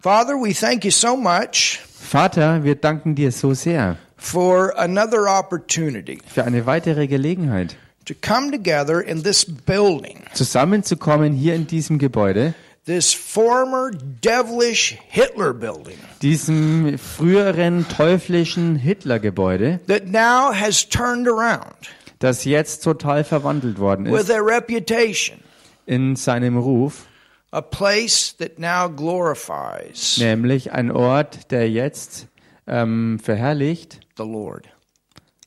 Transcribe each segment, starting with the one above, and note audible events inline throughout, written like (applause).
Father, we thank you so much Vater, wir danken dir so sehr for another opportunity für eine weitere Gelegenheit, to come together in this building, zusammenzukommen hier in diesem Gebäude, this former devilish Hitler building diesem früheren teuflischen Hitlergebäude, that now has turned around das jetzt total verwandelt worden with ist a reputation, in seinem Ruf, a place that now glorifies nämlich ein Ort, der jetzt ähm, verherrlicht, the Lord.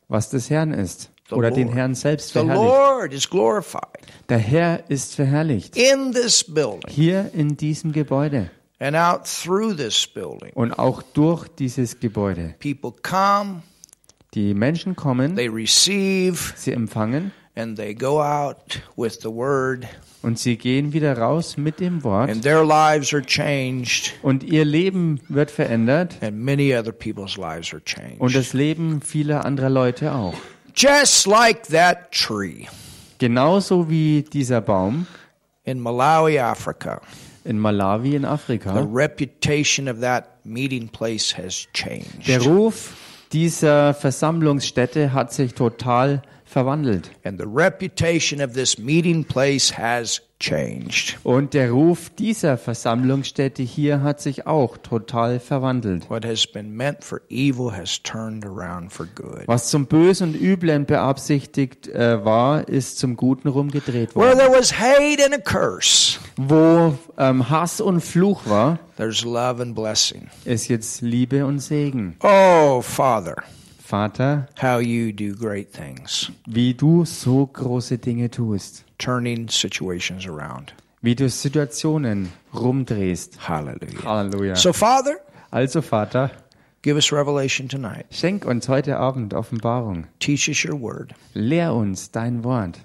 was des Herrn ist The oder den Lord. Herrn selbst The verherrlicht. Lord is glorified Der Herr ist verherrlicht in this building hier in diesem Gebäude and out through this building. und auch durch dieses Gebäude. People come, Die Menschen kommen, they receive, sie empfangen and they go out with the word, und sie gehen wieder raus mit dem Wort and their lives are changed, und ihr Leben wird verändert and many other people's lives are changed. und das Leben vieler anderer Leute auch. Just like that tree Genauso wie dieser Baum in Malawi, Africa, in Malawi in the Afrika. reputation of that meeting place has changed. Der Ruf dieser Versammlungsstätte hat sich total verwandelt. And the reputation of this meeting place has changed. Und der Ruf dieser Versammlungsstätte hier hat sich auch total verwandelt. What has been meant for evil has turned around for good. Was zum Bösen und Üblen beabsichtigt äh, war, ist zum Guten rumgedreht Where worden. there was hate and a curse, Wo ähm, Hass und Fluch war, there's love and blessing. ist jetzt Liebe und Segen. Oh, Father, Vater, how you do great things, wie du so große Dinge tust, turning situations around. wie du Situationen rumdrehst. Hallelujah. Halleluja. So, Father, Also Vater, give us revelation tonight. schenk uns heute Abend Offenbarung. Teach us your word Lehr uns dein Wort,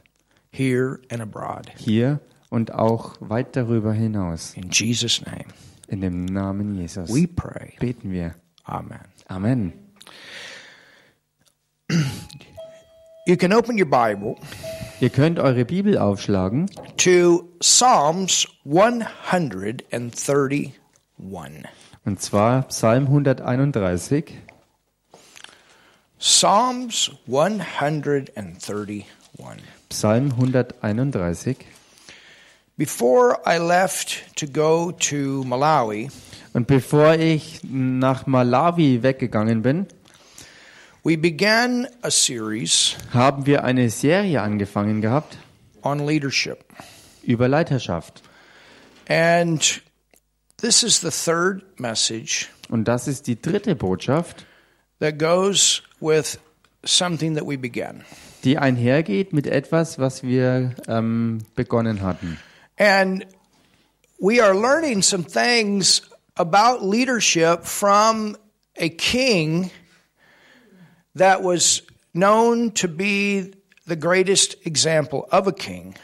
here and abroad. hier und auch weit darüber hinaus. In Jesus' name, In dem Namen Jesus we pray. beten wir. Amen. Amen. You can open your Bible Ihr könnt eure Bibel aufschlagen to Psalms 131. und zwar Psalm 131. Psalms 131. Psalm 131. Before I left to go to Malawi, Und bevor ich nach Malawi weggegangen bin, we began a series haben wir eine Serie angefangen gehabt on leadership. über Leiterschaft. And this is the third message Und das ist die dritte Botschaft, that goes with something that we began. die einhergeht mit etwas, was wir ähm, begonnen hatten. And we are learning some things about leadership from a king that was known to be the greatest example of a king.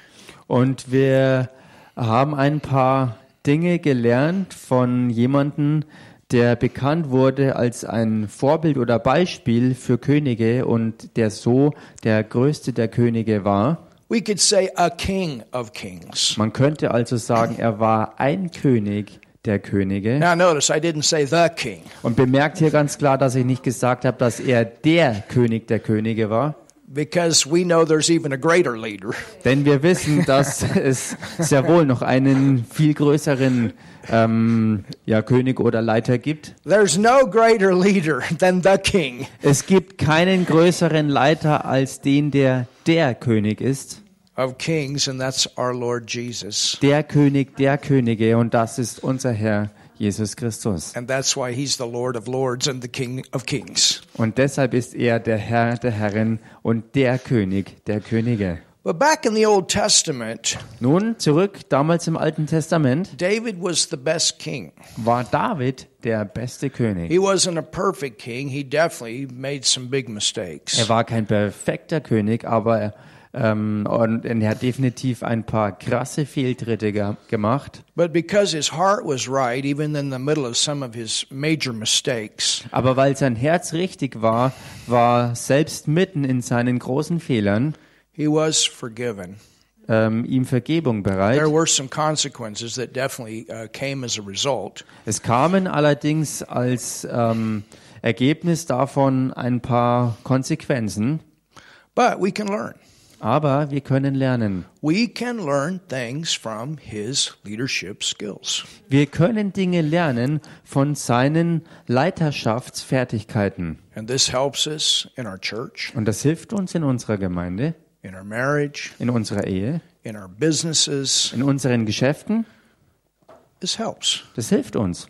Und wir haben ein paar Dinge gelernt von jemandem, der bekannt wurde als ein Vorbild oder Beispiel für Könige und der so der größte der Könige war. We could say a king of kings. Man könnte also sagen, er war ein König der Könige. Now, notice I didn't say the king. Und bemerkt hier ganz klar, dass ich nicht gesagt habe, dass er der König der Könige war. Because we know there's even a greater leader. Denn wir wissen, dass (laughs) es sehr wohl noch einen viel größeren ähm, ja, König oder Leiter gibt. There's no greater leader than the king. Es gibt keinen größeren Leiter als den, der der König ist. Of kings, and that's our Lord Jesus. Der König der Könige und das ist unser Herr Jesus Christus. And that's why he's the Lord of lords and the King of kings. Und deshalb ist er der Herr der Herren und der König der Könige. But back in the Old Testament, Nun zurück, damals im Alten Testament David was the best king. war David der beste König. He wasn't a perfect king. He definitely made some big mistakes. Er war kein perfekter König, aber ähm, und, und er hat definitiv ein paar krasse Fehltritte ge gemacht. But because his heart was right, even in the middle of some of his major mistakes, Aber weil sein Herz richtig war, war selbst mitten in seinen großen Fehlern, he was forgiven. ähm, ihm Vergebung bereit. There were some consequences that definitely uh, came as a result. Es kamen allerdings als ähm, Ergebnis davon ein paar Konsequenzen, But we can learn. Aber wir können lernen. We can learn things from his leadership skills. Wir können Dinge lernen von seinen Leiterschaftsfertigkeiten. And this helps us in our church, Und das hilft uns in unserer Gemeinde, in our marriage, in unserer Ehe, in our businesses. in unseren Geschäften. This helps. Das hilft uns.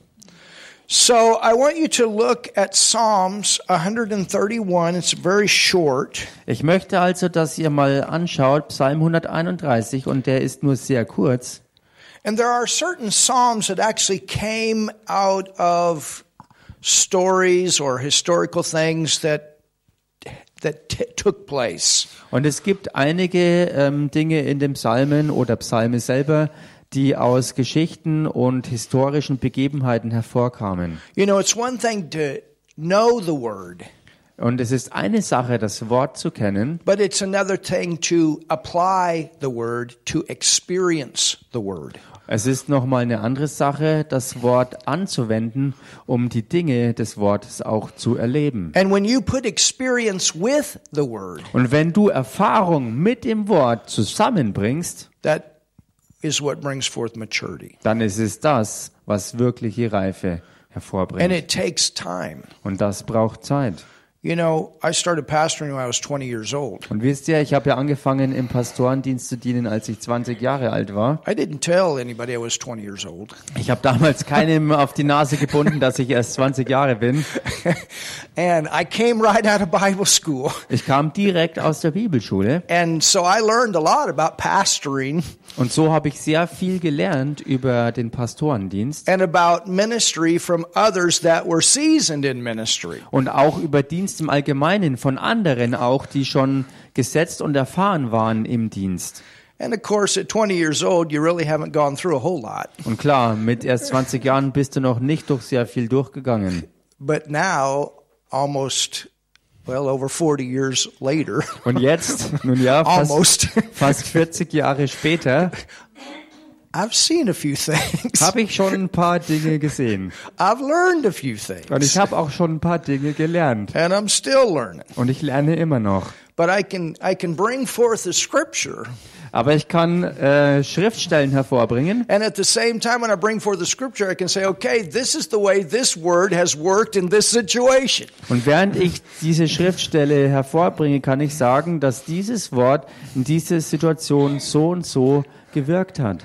So I want you to look at Psalms 131. It's very short. Ich möchte also, dass ihr mal anschaut, Psalm 131, und der ist nur sehr kurz. And there are certain Psalms that actually came out of stories or historical things that that took place. Und es gibt einige ähm, Dinge in dem Psalmen oder Psalme selber, die aus Geschichten und historischen Begebenheiten hervorkamen. You know, it's one thing to know the word, Und es ist eine Sache, das Wort zu kennen, but it's another thing to apply the word, to experience the word. es ist nochmal eine andere Sache, das Wort anzuwenden, um die Dinge des Wortes auch zu erleben. And when you put experience with the word, Und wenn du Erfahrung mit dem Wort zusammenbringst, that is what brings forth maturity. dann ist es das, was wirkliche Reife And hervorbringt. it takes time. Und das braucht Zeit. You know, I started pastoring when I was 20 years old. Und wisst ihr, ich habe ja angefangen, im Pastorendienst zu dienen, als ich 20 Jahre alt war. I didn't tell anybody I was 20 years old. Ich habe damals keinem auf die Nase gebunden, dass ich erst 20 Jahre bin. (laughs) And I came right out of Bible school. Ich kam direkt aus der Bibelschule And so I learned a lot about pastoring und so habe ich sehr viel gelernt über den Pastorendienst and about ministry from others that were seasoned in ministry. und auch über Dienst im Allgemeinen von anderen auch, die schon gesetzt und erfahren waren im Dienst. And of course, at 20 years old, you really haven't gone through a whole lot. Und klar, mit erst 20 Jahren bist du noch nicht durch sehr viel durchgegangen. But now, almost, well, over 40 years later, Und jetzt, nun ja, (laughs) fast, almost, fast 40 Jahre später, I've seen a few things. habe ich schon ein paar Dinge gesehen. I've learned a few Und ich things. habe auch schon ein paar Dinge gelernt. And I'm still learning. Und ich lerne immer noch. But I can, I can bring forth the scripture. Aber ich kann äh, Schriftstellen hervorbringen. And at the same time, when I bring forth the scripture, I can say, okay, this is the way this word has worked in this situation. Und während ich diese Schriftstelle hervorbringe, kann ich sagen, dass dieses Wort in dieser Situation so und so gewirkt hat.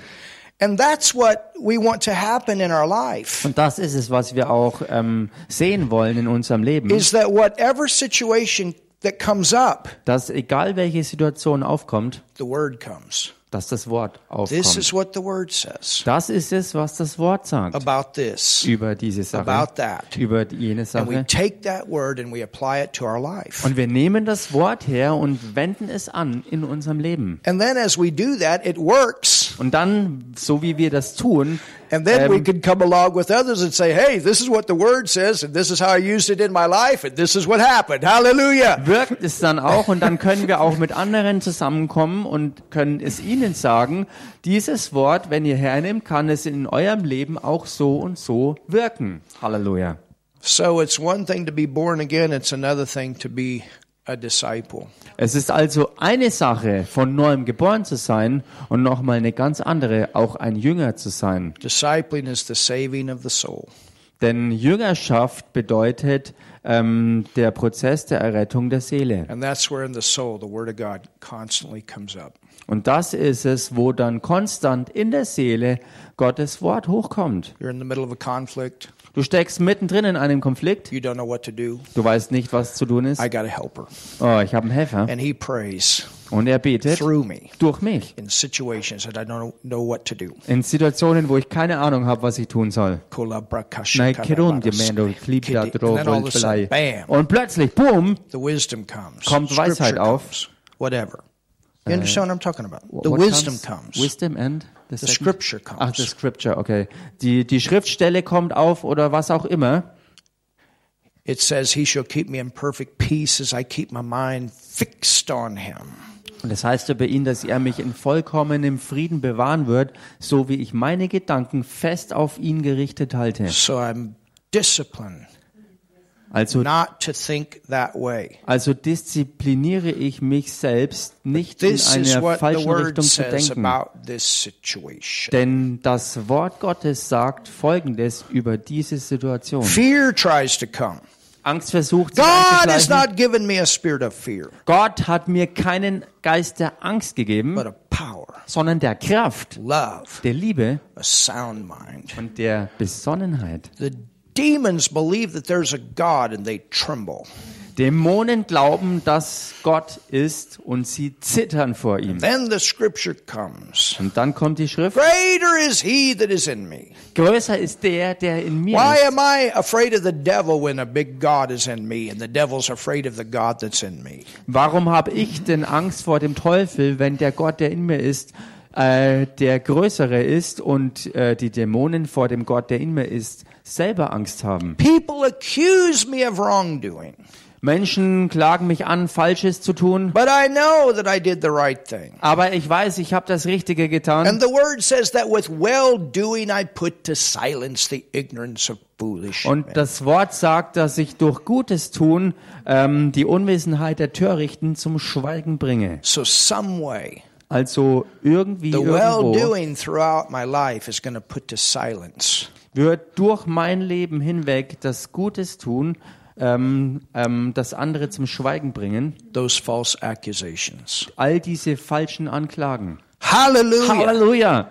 And that's what we want to happen in our life. Und das ist es, was wir auch ähm, sehen wollen in unserem Leben. Is that whatever situation that comes up, Dass egal welche Situation aufkommt, the word comes. dass das Wort This aufkommt. is what the word says Das ist es, was das Wort sagt about this, über diese Sache, about that. über jene And we Sache. take that word and we apply it to our life. Und wir nehmen das Wort her und wenden es an in unserem Leben. And then as we do that, it works. Und dann, so wie wir das tun, And then we ähm, can come along with others and say, hey, this is what the word says, and this is how I used it in my life, and this is what happened. Hallelujah. wirkt es dann auch und dann können wir auch mit anderen zusammenkommen und können es ihnen sagen, dieses Wort, wenn ihr hernimmt, kann es in eurem Leben auch so und so wirken. Halleluja. So it's one thing to be born again, it's another thing to be. Es ist also eine Sache, von neuem geboren zu sein und nochmal eine ganz andere, auch ein Jünger zu sein. Discipling is the saving of the soul. Denn Jüngerschaft bedeutet ähm, der Prozess der Errettung der Seele. And that's where in the soul the word of God constantly comes up. Und das ist es, wo dann konstant in der Seele Gottes Wort hochkommt. You're in the middle of a conflict, Du steckst mittendrin in einem Konflikt, you don't know what to do. du weißt nicht, was zu tun ist. I got a helper. Oh, ich habe einen Helfer. And he prays Und er betet through me durch mich. in situations that I don't know what to do. In Situationen, wo ich keine Ahnung habe, was ich tun soll. Und plötzlich, boom, the wisdom comes. Kommt Weisheit auf. Whatever. You understand what I'm talking about? The wisdom comes. Wisdom and the, The scripture Ach, the comes. scripture, okay. Die, die Schriftstelle kommt auf oder was auch immer. It says, He shall keep me in perfect peace as I keep my mind fixed on Him. Und das heißt über ihn, dass er mich in vollkommenem Frieden bewahren wird, so wie ich meine Gedanken fest auf ihn gerichtet halte. So I'm disciplined Also, not to think that way. also diszipliniere ich mich selbst, nicht in einer falschen Richtung zu denken. Denn das Wort Gottes sagt Folgendes über diese Situation. Fear tries to come. Angst versucht God has not given me a spirit of fear, Gott hat mir keinen Geist der Angst gegeben, but of power, sondern der Kraft, love, der Liebe a sound mind. und der Besonnenheit. The demons believe that there's a God and they tremble. Dämonen glauben, dass Gott ist und sie zittern vor ihm. Then the scripture comes. Und dann kommt die Schrift, Greater is he that is in me. größer ist der, der in mir Why ist. am I afraid of the devil when a big God is in me and the devil's afraid of the God that's in me? Warum habe ich denn Angst vor dem Teufel, wenn der Gott, der in mir ist, äh, der größere ist und äh, die Dämonen vor dem Gott, der in mir ist, selber Angst haben? People accuse me of wrongdoing, Menschen klagen mich an, Falsches zu tun, but I know that I did the right thing. aber ich weiß, ich habe das Richtige getan. And the word says that with well doing I put to silence the ignorance of Und das Wort sagt, dass ich durch Gutes tun ähm, die Unwissenheit der Törichten zum Schweigen bringe. So some way, Also irgendwie irgendwo wird durch mein Leben hinweg das Gutes tun, ähm, ähm, das andere zum Schweigen bringen. those false accusations. All diese falschen Anklagen. Hallelujah. Halleluja!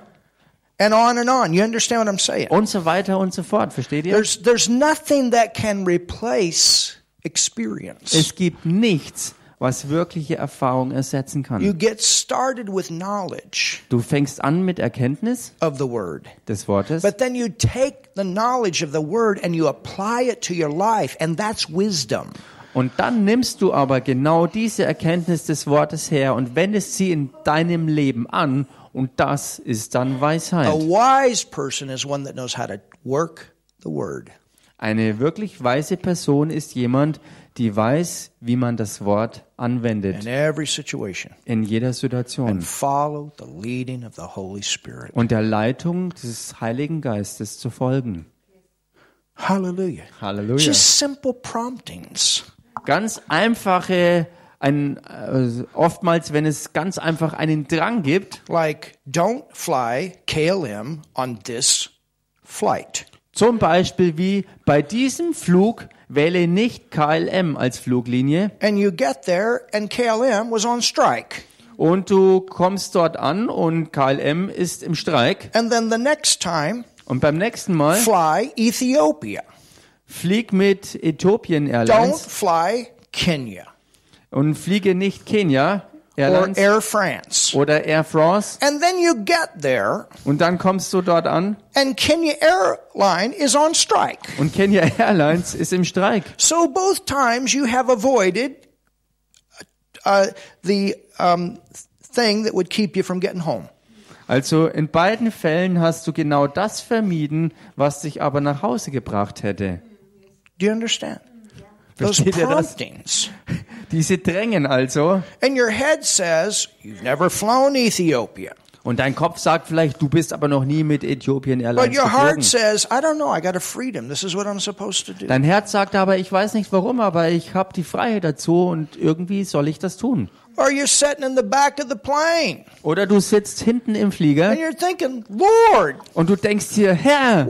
And on and on. You understand what I'm saying? Und so weiter und so fort. Versteht ihr? There's there's nothing that can replace experience. Es gibt nichts, was wirkliche Erfahrung ersetzen You kann. get started with knowledge Du fängst an mit Erkenntnis of the word. des Wortes. But then you take the knowledge of the word and you apply it to your life and that's wisdom. Und dann nimmst du aber genau diese Erkenntnis des Wortes her und wendest sie in deinem Leben an und das ist dann A Weisheit. wise person is one that knows how to work the word. Eine wirklich weise Person ist jemand, die weiß, wie man das Wort anwendet in every situation in jeder Situation and follow the leading of the Holy Spirit. und der Leitung des Heiligen Geistes zu folgen. Hallelujah. Halleluja. Just simple promptings. Ganz einfache, ein, äh, oftmals, wenn es ganz einfach einen Drang gibt, Like, don't fly KLM on this flight. zum Beispiel wie bei diesem Flug wähle nicht KLM als Fluglinie. And you get there and KLM was on strike. und du kommst dort an und KLM ist im Streik. And then the next time, und beim nächsten Mal fly Ethiopia. flieg mit Ethiopian Don't Airlines fly Kenya. Und fliege nicht Kenya or Airlines Air France. oder Air France And then you get there und dann kommst du dort an and Kenya Airline is on strike. und Kenya Airlines ist im Streik. So both times you have avoided uh, the um, thing that would keep you from getting home. Also in beiden Fällen hast du genau das vermieden, was dich aber nach Hause gebracht hätte. Do you understand? Those Versteht das? promptings. Diese Drängen also. And your head says, You've never flown Ethiopia. Und dein Kopf sagt vielleicht, du bist aber noch nie mit Ethiopian But Airlines geflogen. says, know. Dein Herz sagt aber, ich weiß nicht warum, aber ich habe die Freiheit dazu und irgendwie soll ich das tun. Or you're sitting in the back of the plane Oder du sitzt hinten im Flieger thinking, und du denkst dir, Herr,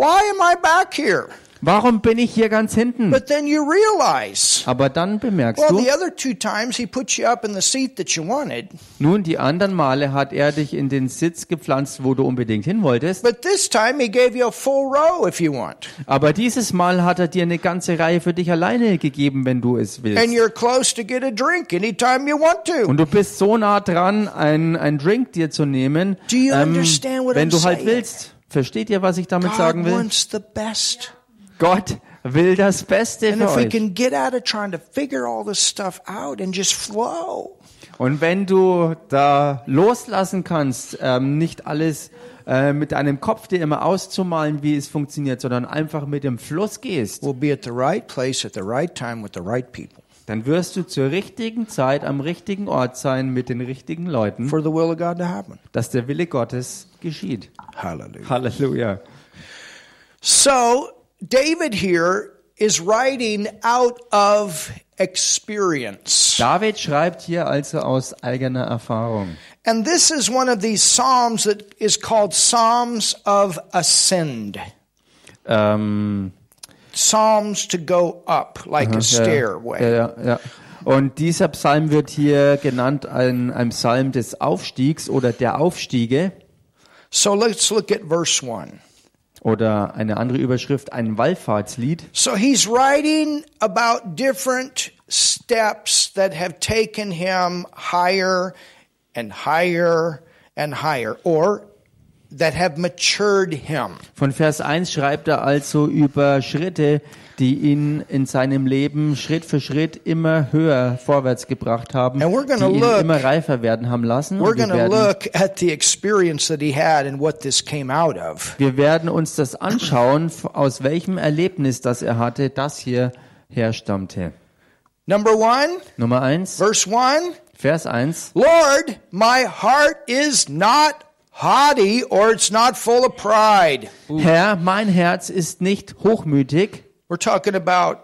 warum bin ich hier ganz hinten? But then you realize, Aber dann bemerkst well, du, the other two times he put you up in the seat that you wanted, nun die anderen Male hat er dich in den Sitz gepflanzt, wo du unbedingt hin wolltest. but this time he gave you a full row if you want. Aber dieses Mal hat er dir eine ganze Reihe für dich alleine gegeben, wenn du es And willst. you're close to get a drink anytime you want to. Und du bist so nah dran, ein, ein Drink dir zu nehmen, Do you ähm, understand what wenn I'm du halt saying? willst. Versteht ihr, was ich damit God sagen will? Gott will das Beste für euch. can get out of trying to figure all this stuff out and just flow, Und wenn du da loslassen kannst, ähm, nicht alles äh, mit deinem Kopf dir immer auszumalen, wie es funktioniert, sondern einfach mit dem Fluss gehst, we'll be at the right place at the right time with the right people. dann wirst du zur richtigen Zeit am richtigen Ort sein mit den richtigen Leuten, for the will of God to happen. dass der Wille Gottes geschieht. Hallelujah. Halleluja. So, David here is writing out of experience. David schreibt hier also aus eigener Erfahrung. And this is one of these Psalms that is called Psalms of Ascend. Ähm, Psalms to go up, like a ja, stairway. ja, ja, ja. Und dieser Psalm wird hier genannt ein, ein Psalm des Aufstiegs oder der Aufstiege So let's look at verse 1. oder eine andere Überschrift, ein Wallfahrtslied. So he's writing about different steps that have taken him higher and higher and higher, or that have matured him. Von Vers 1 schreibt er also über Schritte, die ihn in seinem Leben Schritt für Schritt immer höher vorwärts gebracht haben, die ihn look- immer reifer werden haben lassen. We're wir, werden, look at the experience that he had and what this came out of. wir werden uns das anschauen, aus welchem Erlebnis das er hatte, das hier herstammte. Number one, Nummer 1, verse one. Vers 1. Lord, my heart is not haughty or it's not full of pride. Herr, mein Herz ist nicht hochmütig. We're talking about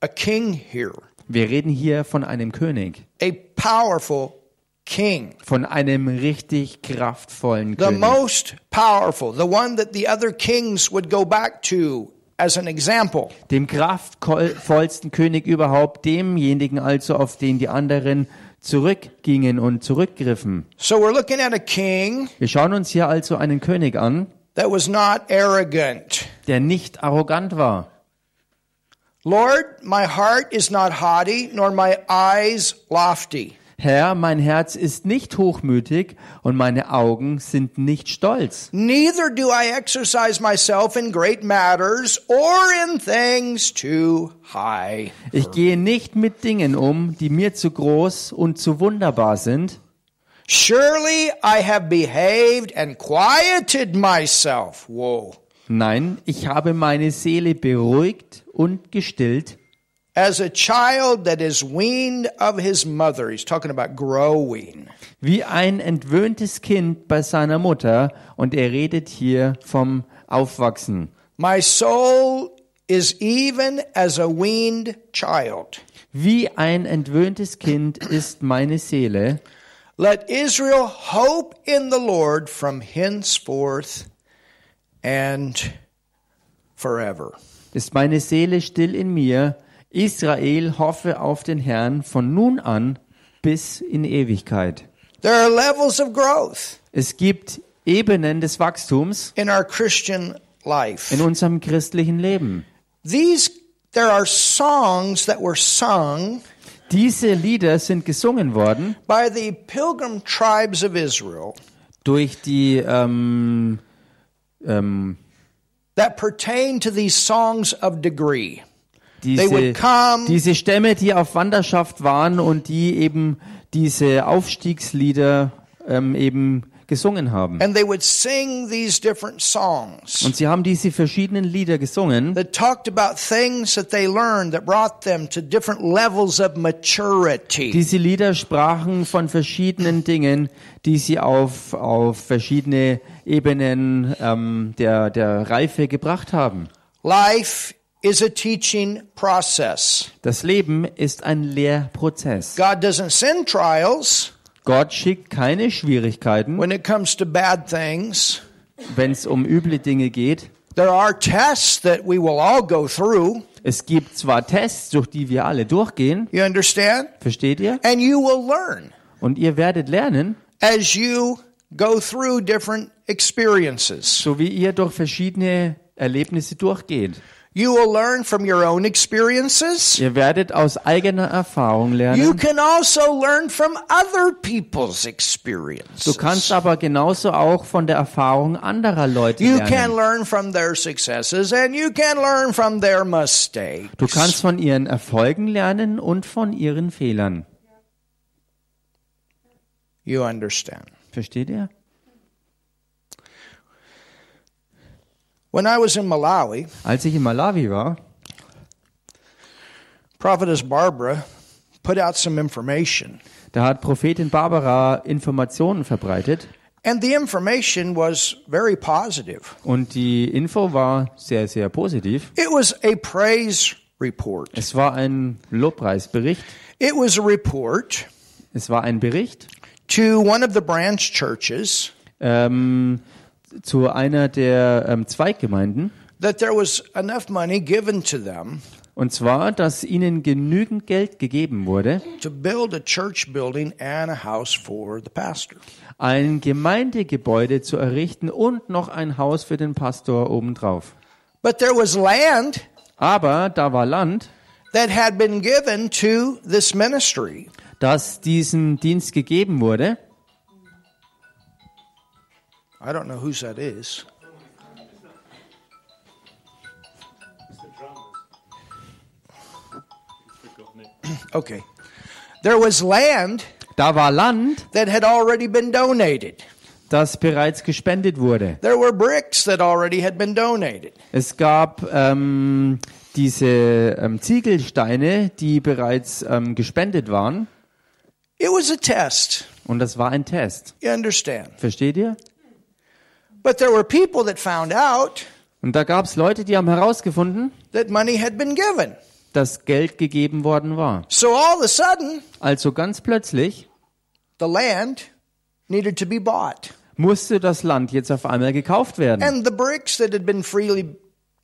a king here, Wir reden hier von einem König, a powerful king, von einem richtig kraftvollen the König. most powerful, the one that the other kings would go back to as an example. dem kraftvollsten König überhaupt, demjenigen also, auf den die anderen zurückgingen und zurückgriffen. So we're looking at a king Wir schauen uns hier also einen König an, that was not arrogant. der nicht arrogant war. Lord, my heart is not haughty, nor my eyes lofty. Herr, mein Herz ist nicht hochmütig und meine Augen sind nicht stolz. Neither do I exercise myself in great matters or in things too high. Ich gehe nicht mit Dingen um, die mir zu groß und zu wunderbar sind. Surely I have behaved and quieted myself. Whoa. Nein, ich habe meine Seele beruhigt und gestillt, As a child that is weaned of his mother. He's talking about growing. wie ein entwöhntes Kind bei seiner Mutter. Und er redet hier vom Aufwachsen. My soul is even as a weaned child. Wie ein entwöhntes Kind ist meine Seele. Let Israel hope in the Lord from henceforth and forever. Ist meine Seele still in mir. Israel hoffe auf den Herrn von nun an bis in Ewigkeit. There are levels of growth Es gibt Ebenen des Wachstums in our Christian life. in unserem christlichen Leben. These there are songs that were sung Diese Lieder sind gesungen worden by the pilgrim tribes of Israel durch die ähm, ähm, that pertain to these songs of degree. Diese, diese Stämme, die auf Wanderschaft waren und die eben diese Aufstiegslieder ähm, eben gesungen haben. And they would sing these different songs Und sie haben diese verschiedenen Lieder gesungen, that talked about things that they learned that brought them to different levels of maturity. Diese Lieder sprachen von verschiedenen Dingen, die sie auf, auf verschiedene Ebenen ähm, der, der Reife gebracht haben. Life is a teaching process. Das Leben ist ein Lehrprozess. God doesn't send trials Gott schickt keine Schwierigkeiten, when it comes to bad things. wenn es um üble Dinge geht. There are tests that we will all go through. Es gibt zwar Tests, durch die wir alle durchgehen, You understand? versteht ihr? And you will learn Und ihr werdet lernen, as you go through different experiences. so wie ihr durch verschiedene Erlebnisse durchgeht. You will learn from your own experiences. Ihr werdet aus eigener Erfahrung You lernen. can also learn from other people's experiences. Du kannst aber genauso auch von der Erfahrung anderer Leute You can lernen. learn from their successes and you can learn from their mistakes. Du kannst von ihren Erfolgen lernen und von ihren Fehlern. You understand. Versteht ihr? When I was in Malawi, Als ich in Malawi war, Prophetess Barbara put out some information. Da hat Prophetin Barbara Informationen verbreitet And the information was very positive. und die Info war sehr, sehr positiv. It was a praise report. Es war ein Lobpreisbericht. It was a report Es war ein Bericht to one of the branch churches ähm, zu einer der ähm, Zweiggemeinden. that there was enough money given to them Und zwar, dass ihnen genügend Geld gegeben wurde, to build a church building and a house for the pastor. ein Gemeindegebäude zu errichten und noch ein Haus für den Pastor obendrauf. But there was land Aber da war Land, that had been given to this ministry. Das diesen Dienst gegeben wurde. I don't know whose that is. Okay. There was land Da war Land, that had already been donated. das bereits gespendet wurde. There were bricks that already had been donated. Es gab ähm, diese ähm, Ziegelsteine, die bereits ähm, gespendet waren. It was a test. Und das war ein Test. You understand? Versteht ihr? But there were people that found out Und da gab es Leute, die haben herausgefunden, that money had been given. dass Geld gegeben worden war. So all of a sudden, Also ganz plötzlich the land needed to be bought. musste das Land jetzt auf einmal gekauft werden. And the bricks that had been freely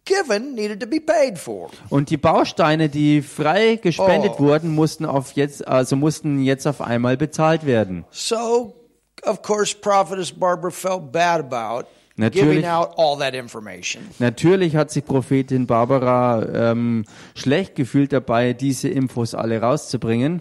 given needed to be paid for. Und die Bausteine, die frei gespendet Oh. wurden, mussten auf jetzt, also mussten jetzt auf einmal bezahlt werden. So, of course, Prophetess Barbara felt bad about Natürlich. giving out all that information. Natürlich hat sich Prophetin Barbara ähm, schlecht gefühlt dabei, diese Infos alle rauszubringen.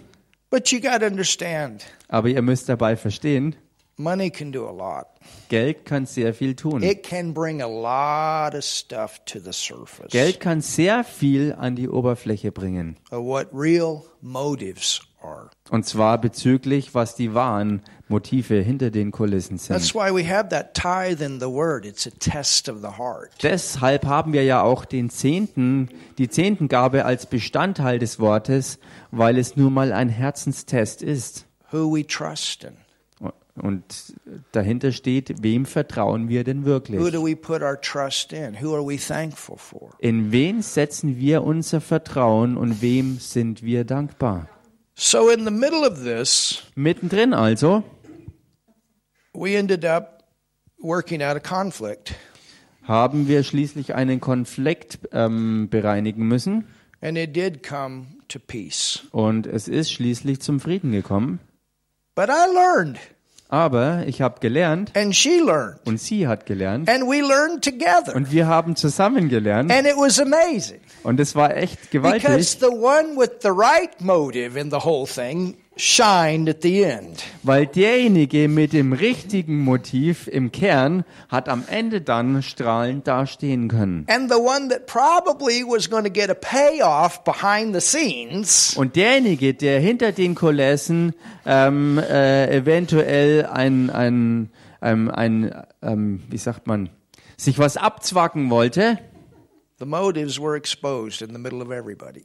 But you got to understand, Aber ihr müsst dabei verstehen, money can do a lot. Geld kann sehr viel tun. It can bring a lot of stuff to the surface Geld kann sehr viel an die Oberfläche bringen. what real motives are. Und zwar bezüglich, was die wahren Motive hinter den Kulissen sind. That's why we have that tithe in the word. It's a test of the heart. Deshalb haben wir ja auch den Zehnten, die Zehntengabe als Bestandteil des Wortes, weil es nur mal ein Herzenstest ist. Who we trust in. Und dahinter steht, wem vertrauen wir denn wirklich? do we put our trust in? Who are we thankful for? In wen setzen wir unser Vertrauen und wem sind wir dankbar? So, in the middle of this, Mittendrin also we ended up working out a conflict. haben wir schließlich einen Konflikt ähm, bereinigen müssen And it did come to peace. und es ist schließlich zum Frieden gekommen. But I learned, Aber ich habe gelernt and she learned, und sie hat gelernt and we learned together. und wir haben zusammen gelernt And it was amazing. und es war echt because gewaltig, the one with the right motive in the whole thing shined at the end. weil derjenige mit dem richtigen Motiv im Kern hat am Ende dann strahlend dastehen können. And the one that probably was going to get a payoff behind the scenes Und derjenige, der hinter den Kulissen ähm, äh, eventuell ein, ein, ähm, ein ähm, wie sagt man, sich was abzwacken wollte, The motives were exposed in the middle of everybody.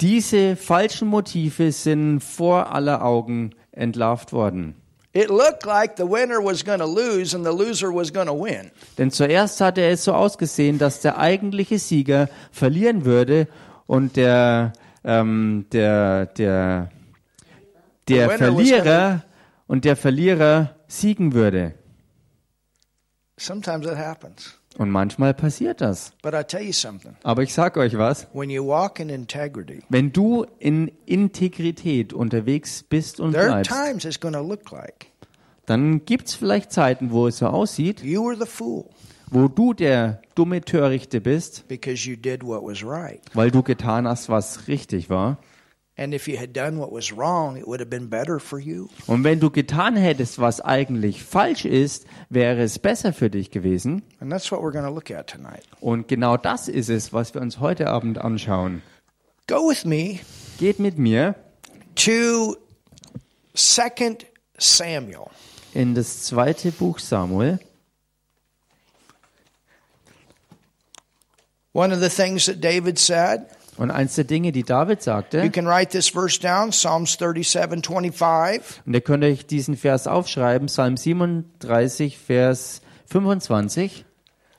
Diese falschen Motive sind vor aller Augen entlarvt worden. It looked like the winner was going to lose and the loser was going to win. Denn zuerst hatte es so ausgesehen, dass der eigentliche Sieger verlieren würde und der, ähm, der, der, der Verlierer und der Verlierer siegen würde. Sometimes that happens. Und manchmal passiert das. Aber ich sag euch was, wenn du in Integrität unterwegs bist und bleibst, dann gibt's vielleicht Zeiten, wo es so aussieht, wo du der dumme Törichte bist, weil du getan hast, was richtig war. And if you had done what was wrong, it would have been better for you. Und wenn du getan hättest, was eigentlich falsch ist, wäre es besser für dich gewesen. And that's what we're going to look at tonight. Und genau das ist es, was wir uns heute Abend anschauen. Go with me Geht mit mir to 2 Samuel. in das zweite Buch Samuel. One of the things that David said Und eins der Dinge, die David You sagte, can write this verse down, Psalms 37, 25. und ihr könnt euch diesen Vers aufschreiben, Psalm 37, Vers 25.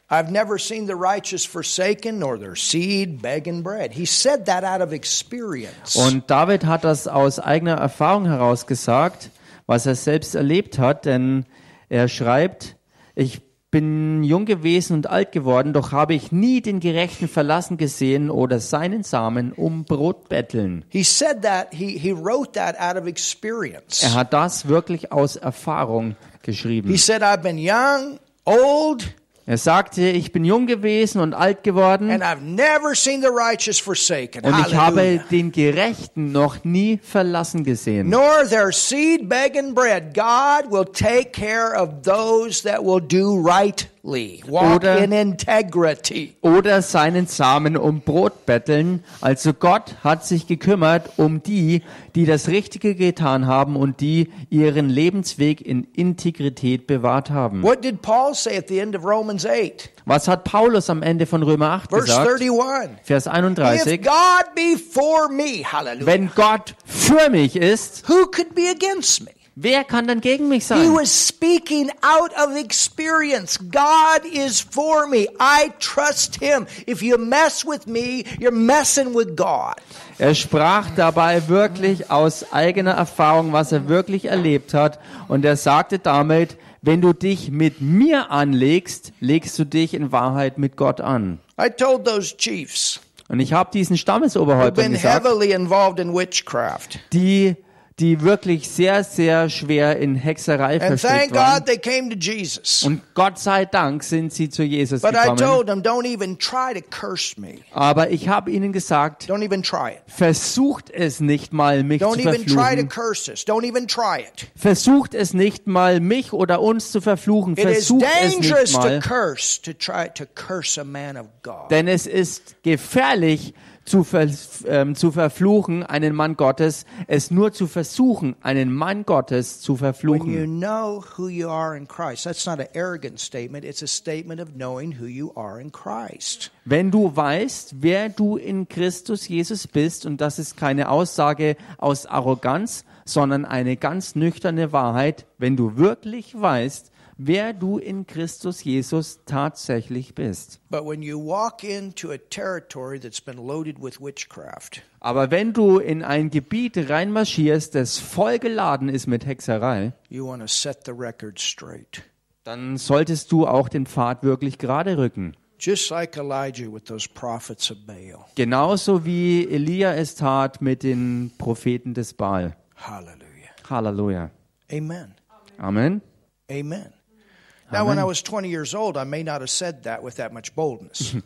I've never seen the righteous forsaken, nor their seed begging bread. He said that out of experience. Und David hat das aus eigener Erfahrung heraus gesagt, was er selbst erlebt hat, denn er schreibt, ich bin jung gewesen und alt geworden, doch habe ich nie den Gerechten verlassen gesehen oder seinen Samen um Brot betteln. He said that, he, he wrote that out of experience. Er hat das wirklich aus Erfahrung geschrieben. He said, I've been young, old, Er sagte, ich bin jung gewesen und alt geworden and I've never seen the righteous forsaken. und ich habe den Gerechten noch nie verlassen gesehen. Nor their seed begging bread. God will take care of those that will do rightly, walk Oder- in integrity. Oder seinen Samen um Brot betteln. Also Gott hat sich gekümmert um die, die das Richtige getan haben und die ihren Lebensweg in Integrität bewahrt haben. What did Paul say at the end of Romans 8? Was hat Paulus am Ende von Römer 8 Verse gesagt? 31. Vers If 31. God be for me, hallelujah, Wenn Gott für mich ist, who could be against me? wer kann dann gegen mich He sein? was speaking out of experience. God is for me. I trust him. If you mess with me, you're messing with God. Er sprach dabei wirklich aus eigener Erfahrung, was er wirklich erlebt hat. Und er sagte damit, wenn du dich mit mir anlegst, legst du dich in Wahrheit mit Gott an. I told those chiefs Und ich habe diesen Stammesoberhäuptern been gesagt, heavily involved in witchcraft. die, die wirklich sehr, sehr schwer in Hexerei And thank verstrickt waren. God they came to Jesus. Und Gott sei Dank sind sie zu Jesus But I gekommen. told them, don't even try to curse me. Aber ich habe ihnen gesagt, Don't even try it. versucht es nicht mal, mich Don't zu even try to verfluchen. curse us. Don't even try it. Versucht es nicht mal, mich oder uns zu verfluchen. It is Versucht es dangerous nicht to mal. curse, to try to curse a man of God. Denn es ist gefährlich, zu, ver, ähm, zu verfluchen, einen Mann Gottes, es nur zu versuchen, einen Mann Gottes zu you verfluchen. know who you are in Christ, that's not an arrogant statement, it's a statement of knowing who you are in Christ. Wenn du weißt, wer du in Christus Jesus bist, und das ist keine Aussage aus Arroganz, sondern eine ganz nüchterne Wahrheit, wenn du wirklich weißt, wer du in Christus Jesus tatsächlich bist. But when you walk into a territory that's been loaded with witchcraft, Aber wenn du in ein Gebiet reinmarschierst, das voll geladen ist mit Hexerei, you want to set the record straight. dann solltest du auch den Pfad wirklich gerade rücken. Just like Elijah with those prophets of Baal. Genauso wie Elia es tat mit den Propheten des Baal. Hallelujah. Halleluja. Amen. Amen. Amen.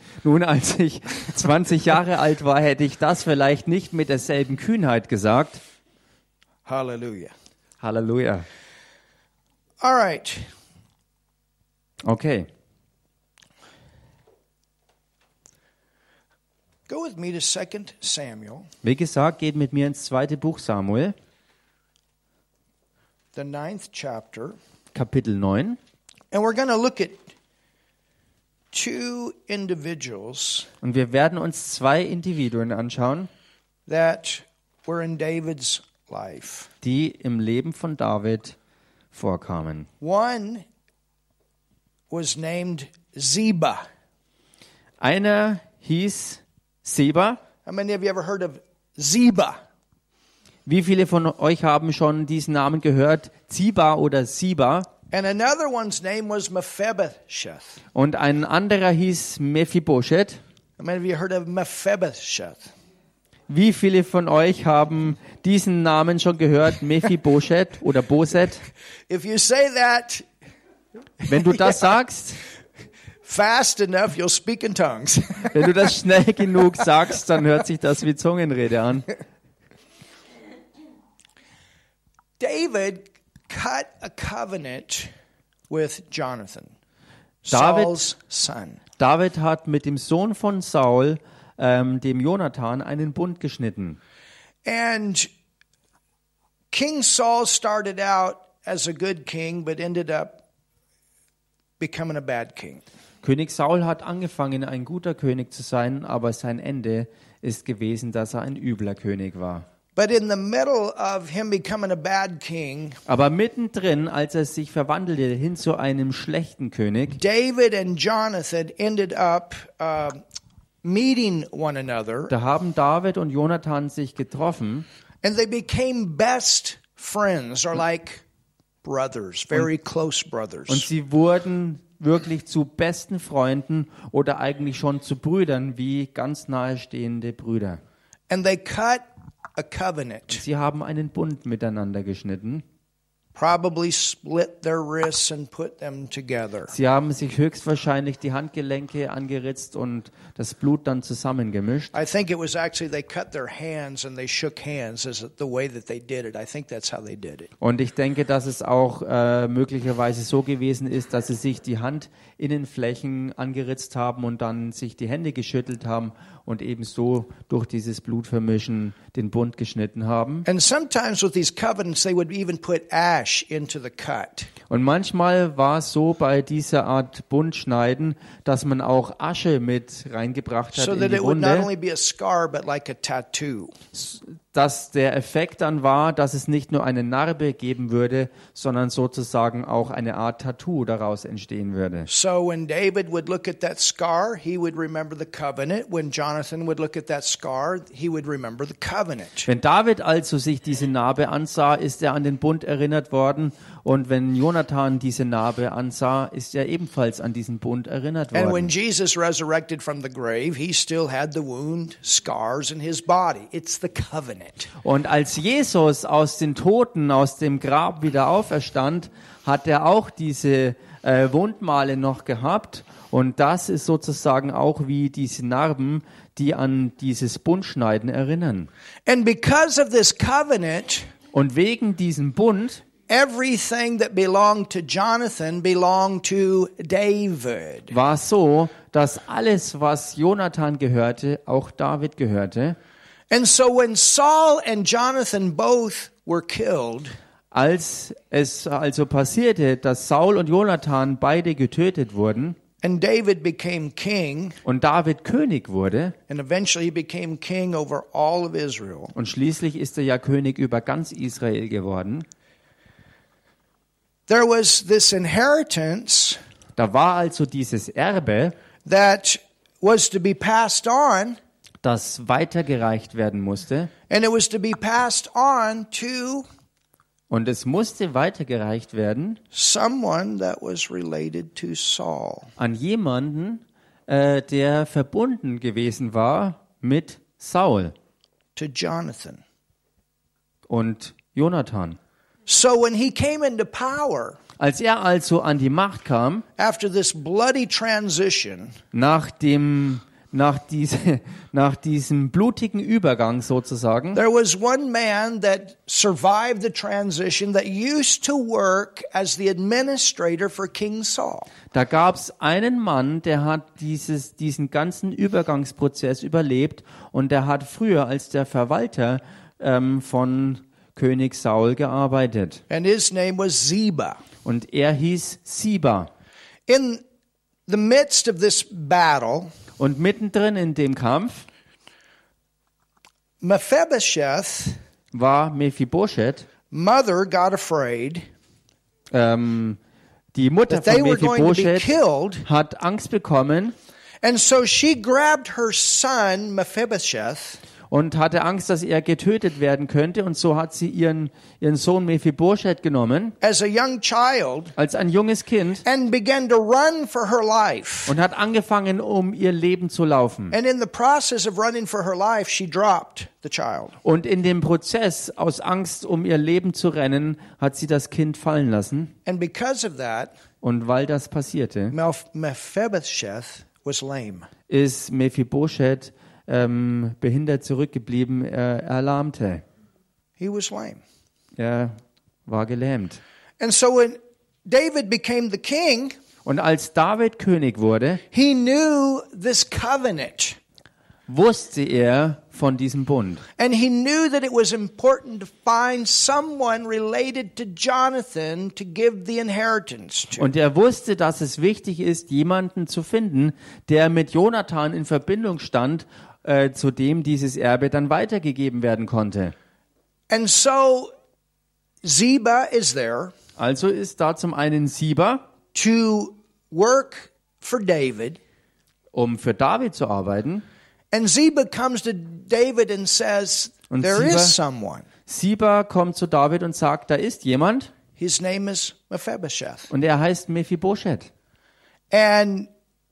(laughs) Nun, als ich 20 Jahre alt war, hätte ich das vielleicht nicht mit derselben Kühnheit gesagt. Hallelujah. Halleluja. All right. Okay. Go with me to 2 Samuel, Wie gesagt, geht mit mir ins zweite Buch Samuel, the ninth chapter, Kapitel 9. and we're going to look at two individuals Und wir werden uns zwei Individuen anschauen, that were in David's life. die im Leben von David vorkamen. One was named Ziba. Einer hieß Seba. How many of you ever heard of Ziba? Wie viele von euch haben schon diesen Namen gehört? Ziba oder Siba. And another one's name was Mephibosheth. Und ein anderer hieß Mephibosheth. How many of you heard of Mephibosheth? Wie viele von euch haben diesen Namen schon gehört? Mephibosheth (laughs) oder Boset? If you say that Wenn du das (laughs) sagst, fast enough, you'll speak in tongues. (laughs) wenn du das schnell genug sagst, dann hört sich das wie Zungenrede an. David cut a covenant with Jonathan, David- Saul's son. David hat mit dem Sohn von Saul, ähm, dem Jonathan, einen Bund geschnitten. And King Saul started out as a good king, but ended up becoming a bad king. König Saul hat angefangen, ein guter König zu sein, aber sein Ende ist gewesen, dass er ein übler König war. But in the middle of him becoming a bad king, Aber mittendrin, als er sich verwandelte hin zu einem schlechten König, David and Jonathan ended up uh, meeting one another, da haben David und Jonathan sich getroffen and they became best friends, or like brothers, very close brothers. und sie wurden wirklich zu besten Freunden oder eigentlich schon zu Brüdern wie ganz nahestehende Brüder. And they cut a covenant, Sie haben einen Bund miteinander geschnitten. probably split their wrists and put them together. Sie haben sich höchstwahrscheinlich die Handgelenke angeritzt und das Blut dann zusammengemischt. I think it was actually they cut their hands and they shook hands as the way that they did it. I think that's how they did it. Und ich denke, dass es auch äh, möglicherweise so gewesen ist, dass sie sich die Handinnenflächen angeritzt haben und dann sich die Hände geschüttelt haben und ebenso durch dieses Blutvermischen den Bund geschnitten haben. And sometimes with these covenants, they would even put ash into the cut. Und manchmal war es so bei dieser Art Bundschneiden, dass man auch Asche mit reingebracht hat So in die Wunde, dass der Effekt dann war, dass es nicht nur eine Narbe geben würde, sondern sozusagen auch eine Art Tattoo daraus entstehen würde. So when David would look at that scar, he would remember the covenant. When Jonathan would look at that scar, he would remember the covenant. Wenn David also sich diese Narbe ansah, ist er an den Bund erinnert worden. Und wenn Jonathan diese Narbe ansah, ist er ebenfalls an diesen Bund erinnert And when worden. Jesus resurrected from the grave, he still had the wound, scars in his body. It's the covenant. Und als Jesus aus den Toten, aus dem Grab wieder auferstand, hat er auch diese äh, Wundmale noch gehabt. Und das ist sozusagen auch wie diese Narben, die an dieses Bundschneiden erinnern. And because of this covenant, Und wegen diesem Bund everything that belonged to Jonathan belonged to David. war es so, dass alles, was Jonathan gehörte, auch David gehörte. And so when Saul and Jonathan both were killed, Als es also passierte, dass Saul und Jonathan beide getötet wurden and David became king, und David König wurde, and eventually he became king over all of Israel, und schließlich ist er ja König über ganz Israel geworden, there was this inheritance da war also dieses Erbe, that was to be passed on, das weitergereicht werden musste, and it was to be passed on to und es musste weitergereicht werden someone that was related to Saul. an jemanden, äh, der verbunden gewesen war mit Saul to Jonathan. und Jonathan. So when he came into power Als er also an die Macht kam, after this bloody transition, nach dem nach, diese, (laughs) nach diesem blutigen Übergang sozusagen, there was one man that survived the transition that used to work as the administrator for King Saul. da gab es einen Mann, der hat dieses, diesen ganzen Übergangsprozess überlebt und der hat früher als der Verwalter ähm, von König Saul gearbeitet. And his name was Ziba. Und er hieß Siba. In the midst of this battle, Und mittendrin in dem Kampf Mephibosheth, war Mephibosheth, mother got afraid ähm, die Mutter von Mephibosheth killed. hat Angst bekommen And so she grabbed her son, Mephibosheth, und hatte Angst, dass er getötet werden könnte. Und so hat sie ihren, ihren Sohn Mephibosheth genommen, as a young child, als ein junges Kind, and began to run for her life. und hat angefangen, um ihr Leben zu laufen. And in the process of running for her life, she dropped the child. Und in dem Prozess, aus Angst, um ihr Leben zu rennen, hat sie das Kind fallen lassen. And because of that, Und weil das passierte, Meph- Mephibosheth was lame. ist Mephibosheth ähm, behindert zurückgeblieben. Er erlahmte. He was lame. Er war gelähmt. And so when David became the king, Und als David König wurde, he knew this covenant. wusste er von diesem Bund. And he knew that it was important to find someone related to Jonathan to give the inheritance to. Und er wusste, dass es wichtig ist, jemanden zu finden, der mit Jonathan in Verbindung stand, äh, zu dem dieses Erbe dann weitergegeben werden konnte. And so Ziba is there Also ist da zum einen Siba, to work for David. um für David zu arbeiten. And Ziba comes to David and says, Und There Ziba- is someone. Siba kommt zu David und sagt, da ist jemand His name is Mephibosheth. und er heißt Mephibosheth And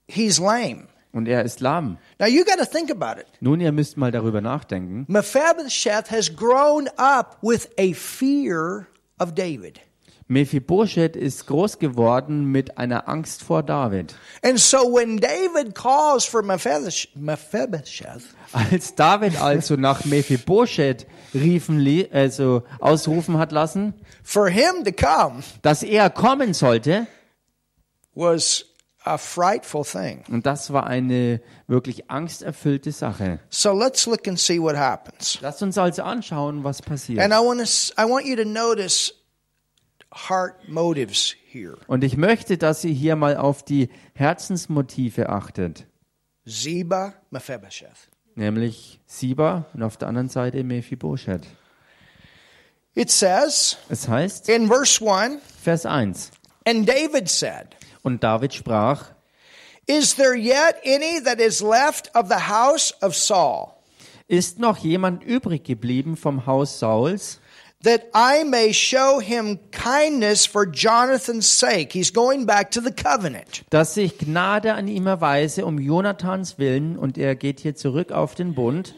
he's lame. und er ist lahm. Now you got to think about it. Nun, ihr müsst mal darüber nachdenken. Mephibosheth has grown up with a fear of David. Mephibosheth ist groß geworden mit einer Angst vor David. And so when David calls for Mephibosh- Mephibosheth, Als David also nach Mephibosheth riefen, also ausrufen hat lassen, for him to come dass er kommen sollte, was a frightful thing. und das war eine wirklich angsterfüllte Sache. So let's look and see what happens. Lasst uns also anschauen, was passiert. And I want to I want you to notice heart motives here. Und ich möchte, dass ihr hier mal auf die Herzensmotive achtet, Ziba, Mephibosheth. nämlich Siba und auf der anderen Seite Mephibosheth. It says Es heißt, in verse 1, Vers 1, and David said, und David sprach, Is there yet any that is left of the house of Saul, ist noch jemand übrig geblieben vom Haus Sauls, that I may show him kindness for Jonathan's sake? He's going back to the covenant. dass ich Gnade an ihm erweise um Jonathans Willen, und er geht hier zurück auf den Bund.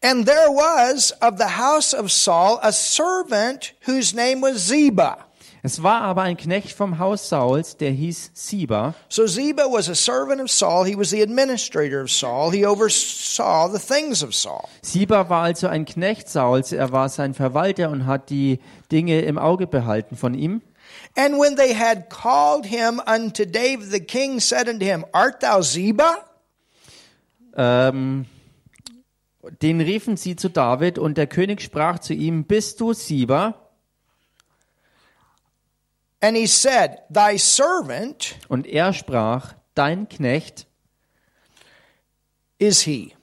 And there was of the house of Saul a servant whose name was Ziba. Es war aber ein Knecht vom Haus Sauls, der hieß Siba. So Ziba was a servant of Saul. He was the administrator of Saul. He oversaw the things of Saul. Siba war also ein Knecht Sauls, er war sein Verwalter und hat die Dinge im Auge behalten von ihm. And when they had called him unto David, the king said unto him, Art thou Ziba? Ähm, den riefen sie zu David und der König sprach zu ihm, bist du Siba? And he said, Thy servant Und er sprach, dein Knecht is he.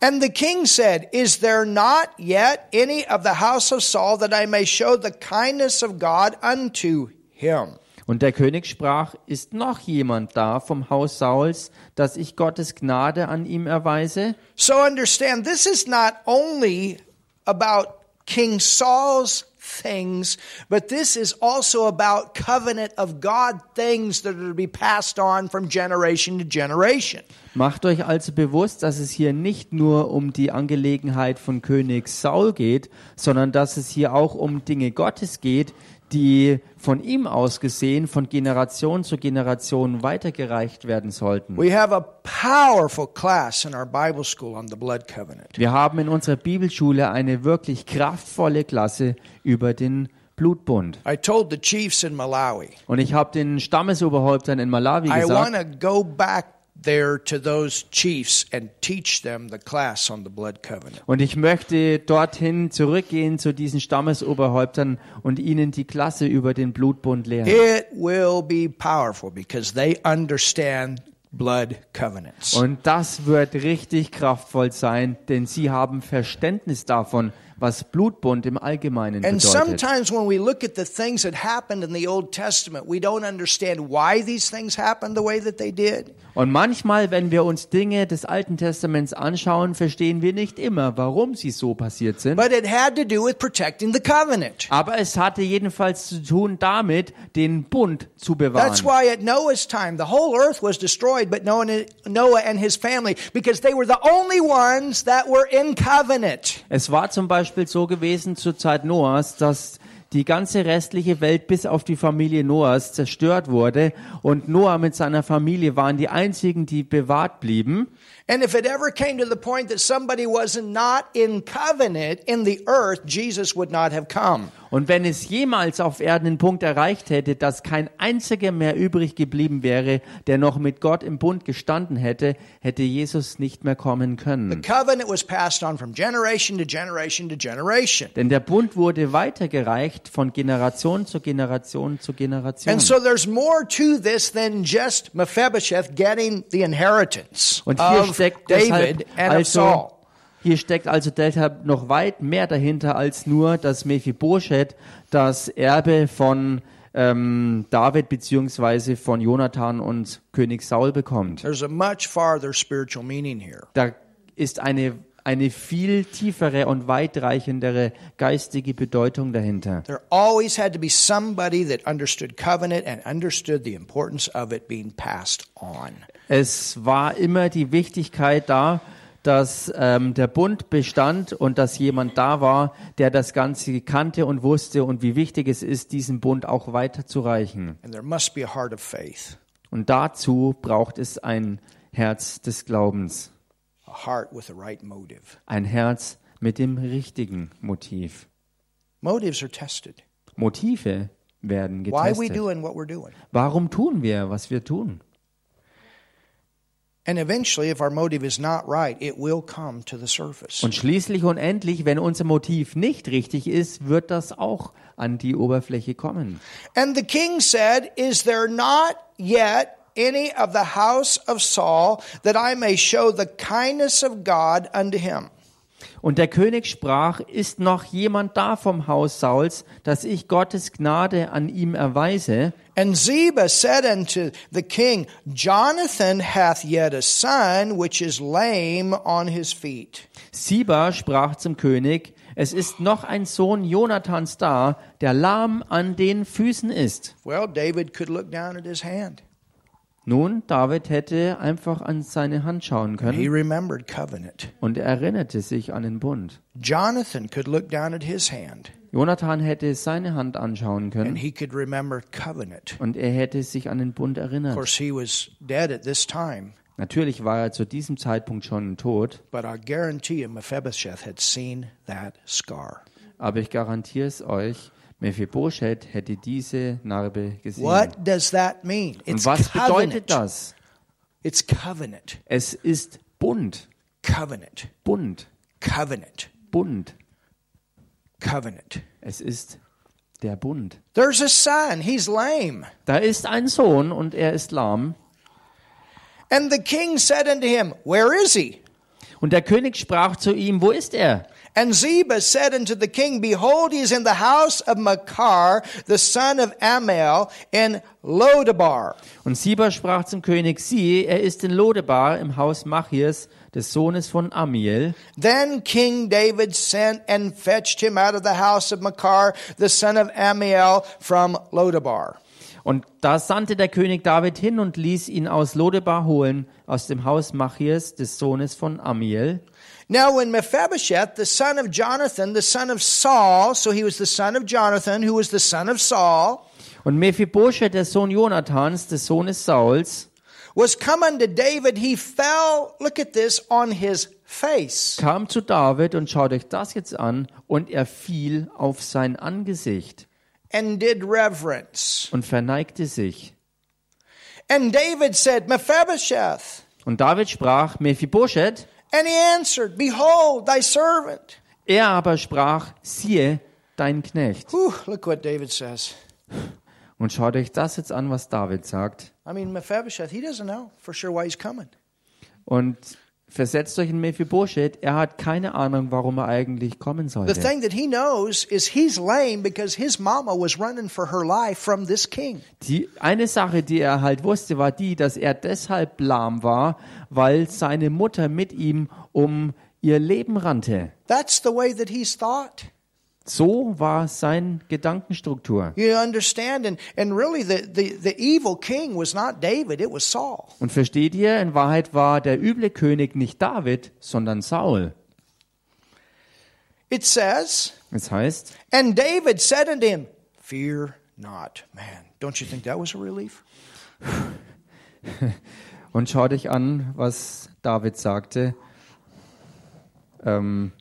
And the king said, Is there not yet any of the house of Saul that I may show the kindness of God unto him? Und der König sprach, ist noch jemand da vom Haus Sauls, dass ich Gottes Gnade an ihm erweise? So understand, this is not only about King Saul's things, but this is also about covenant of God things that are to be passed on from generation to generation. Macht euch also bewusst, dass es hier nicht nur um die Angelegenheit von König Saul geht, sondern dass es hier auch um Dinge Gottes geht, die von ihm aus gesehen von Generation zu Generation weitergereicht werden sollten. We have a powerful class in our Bible school on the blood covenant. Wir haben in unserer Bibelschule eine wirklich kraftvolle Klasse über den Blutbund. I told the chiefs in Malawi, Und ich habe den Stammesoberhäuptern in Malawi gesagt, there to those chiefs and teach them the class on the blood covenant. und ich möchte dorthin zurückgehen zu diesen Stammesoberhäuptern und ihnen die Klasse über den Blutbund lehren. It will be powerful because they understand blood covenants. Und das wird richtig kraftvoll sein, denn sie haben Verständnis davon, was Blutbund im Allgemeinen And bedeutet. sometimes when we look at the things that happened in the Old Testament, we don't understand why these things happened the way that they did. Und manchmal, wenn wir uns Dinge des Alten Testaments anschauen, verstehen wir nicht immer, warum sie so passiert sind. But it had to do with protecting the covenant. Aber es hatte jedenfalls zu tun damit, den Bund zu bewahren. That's why at Noah's time, the whole earth was destroyed, but Noah and his family, because they were the only ones that were in covenant. Es war zum Beispiel so gewesen zur Zeit Noahs, dass die ganze restliche Welt bis auf die Familie Noahs zerstört wurde und Noah mit seiner Familie waren die einzigen, die bewahrt blieben. Covenant earth, Und wenn es jemals auf Erden den Punkt erreicht hätte, dass kein einziger mehr übrig geblieben wäre, der noch mit Gott im Bund gestanden hätte, hätte Jesus nicht mehr kommen The können. covenant was passed on from generation to generation to generation. Denn der Bund wurde weitergereicht von Generation zu Generation zu Generation. And so there's more to this than just Mephibosheth getting the inheritance Und hier steckt David deshalb also hier steckt also deshalb noch weit mehr dahinter als nur, dass Mephibosheth das Erbe von ähm, David beziehungsweise von Jonathan und König Saul bekommt. There's a much farther spiritual meaning here. Da ist eine eine viel tiefere und weitreichendere geistige Bedeutung dahinter. There always had to be somebody that understood covenant and understood the importance of it being passed on. Es war immer die Wichtigkeit da, dass ähm, der Bund bestand und dass jemand da war, der das Ganze kannte und wusste und wie wichtig es ist, diesen Bund auch weiterzureichen. Und dazu braucht es ein Herz des Glaubens, right ein Herz mit dem richtigen Motiv. Motive werden getestet. Warum tun wir, was wir tun? And eventually, if our motive is not right, it will come to the surface. Und schließlich und endlich, wenn unser Motiv nicht richtig ist, wird das auch an die Oberfläche kommen. And the king said, Is there not yet any of the house of Saul that I may show the kindness of God unto him? Und der König sprach, ist noch jemand da vom Haus Sauls, dass ich Gottes Gnade an ihm erweise? And Ziba said unto the king, Jonathan hath yet a son which is lame on his feet. Siba sprach zum König, es ist noch ein Sohn Jonathans da, der lahm an den Füßen ist. Well, David could look down at his hand. Nun, David hätte einfach an seine Hand schauen He können remembered covenant. und er erinnerte sich an den Bund. Jonathan could look down at his hand Jonathan hätte seine Hand anschauen and können he could remember covenant. und er hätte sich an den Bund Of erinnert. course, he was dead at this time, Natürlich war er zu diesem Zeitpunkt schon tot, but I guarantee you Mephibosheth had seen that scar. aber ich garantiere es euch, Mephibosheth hätte diese Narbe gesehen. What does that mean? Und It's was bedeutet covenant. das? It's covenant. Es ist Bund, Covenant. Bund, Covenant. Bund. Covenant. Es ist der Bund. There's a son. He's lame. Da ist ein Sohn und er ist lahm. And the king said unto him, Where is he? Und der König sprach zu ihm, wo ist er? And Ziba said unto the king, Behold, he is in the house of Makar, the son of Amiel, in Lodabar. Und Siba sprach zum König, siehe, er ist in Lodebar im Haus Machirs, des Sohnes von Amiel. Then King David sent and fetched him out of the house of Makar, the son of Amiel, from Lodabar. Und da sandte der König David hin und ließ ihn aus Lodebar holen, aus dem Haus Machirs, des Sohnes von Amiel. Now, when Mephibosheth, the son of Jonathan, the son of Saul, so he was the son of Jonathan, who was the son of Saul, Und Mephibosheth, der Sohn Jonathans, des Sohnes Sauls, was come unto David, he fell, look at this, on his face. kam zu David und schaut euch das jetzt an, und er fiel auf sein Angesicht and did reverence. und verneigte sich. And David said, Mephibosheth. Und David sprach, Mephibosheth, And he answered, Behold, thy servant. er aber sprach, siehe, dein Knecht. Whew, look what David says. Und schaut euch das jetzt an, was David sagt. I mean, Mephibosheth, he doesn't know for sure why he's coming. Und versetzt euch in Mephibosheth, er hat keine Ahnung, warum er eigentlich kommen The sollte. thing that he knows is he's lame because his mama was running for her life from this king. Die eine Sache, die er halt wusste, war die, dass er deshalb lahm war, weil seine Mutter mit ihm um ihr Leben rannte. That's the way that he's thought. So war sein Gedankenstruktur. You understand? And, and really, the, the, the evil king was not David, it was Saul. Und versteht ihr, in Wahrheit war der üble König nicht David, sondern Saul. It says, Es heißt, And David said unto him, Fear not. Man, don't you think that was a relief? (laughs) und schau dich an, was David sagte. Ähm,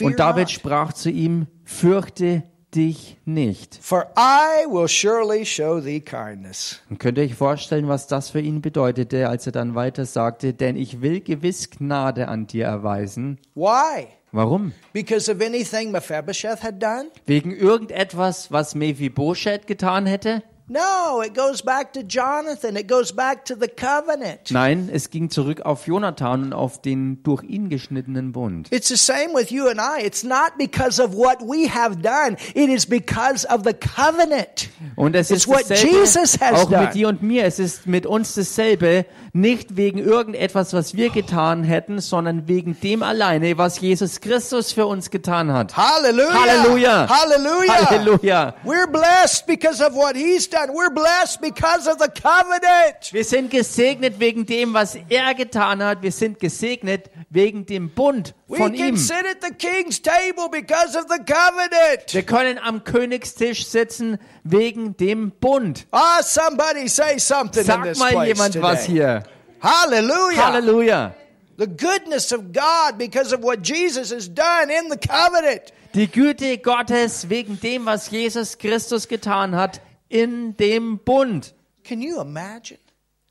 und David sprach zu ihm, fürchte dich nicht. for I will surely show thee kindness. Und könnt ihr euch vorstellen, was das für ihn bedeutete, als er dann weiter sagte, denn ich will gewiss Gnade an dir erweisen. Why? Warum? Because of anything Mephibosheth had done? Wegen irgendetwas, was Mephibosheth getan hätte? No, it goes back to Jonathan. It goes back to the covenant. Nein, es ging zurück auf Jonathan und auf den durch ihn geschnittenen Bund. It's the same with you and I. It's not because of what we have done. It is because of the covenant. Und es It's ist what dasselbe Jesus has auch done. mit dir und mir. Es ist mit uns dasselbe, nicht wegen irgendetwas, was wir getan hätten, sondern wegen dem alleine, was Jesus Christus für uns getan hat. Hallelujah. Halleluja. Hallelujah. Halleluja. We're blessed because of what he's done. We're blessed because of the covenant. Wir sind gesegnet wegen dem, was er getan hat. Wir sind gesegnet wegen dem Bund We von can ihm. sit at the king's table because of the covenant. Wir können am Königstisch sitzen wegen dem Bund. Ah, somebody say something in Sag this mal jemand today. was hier. Hallelujah. Halleluja. The goodness of God because of what Jesus has done in the covenant. Die Güte Gottes wegen dem, was Jesus Christus getan hat in dem Bund. Can you imagine?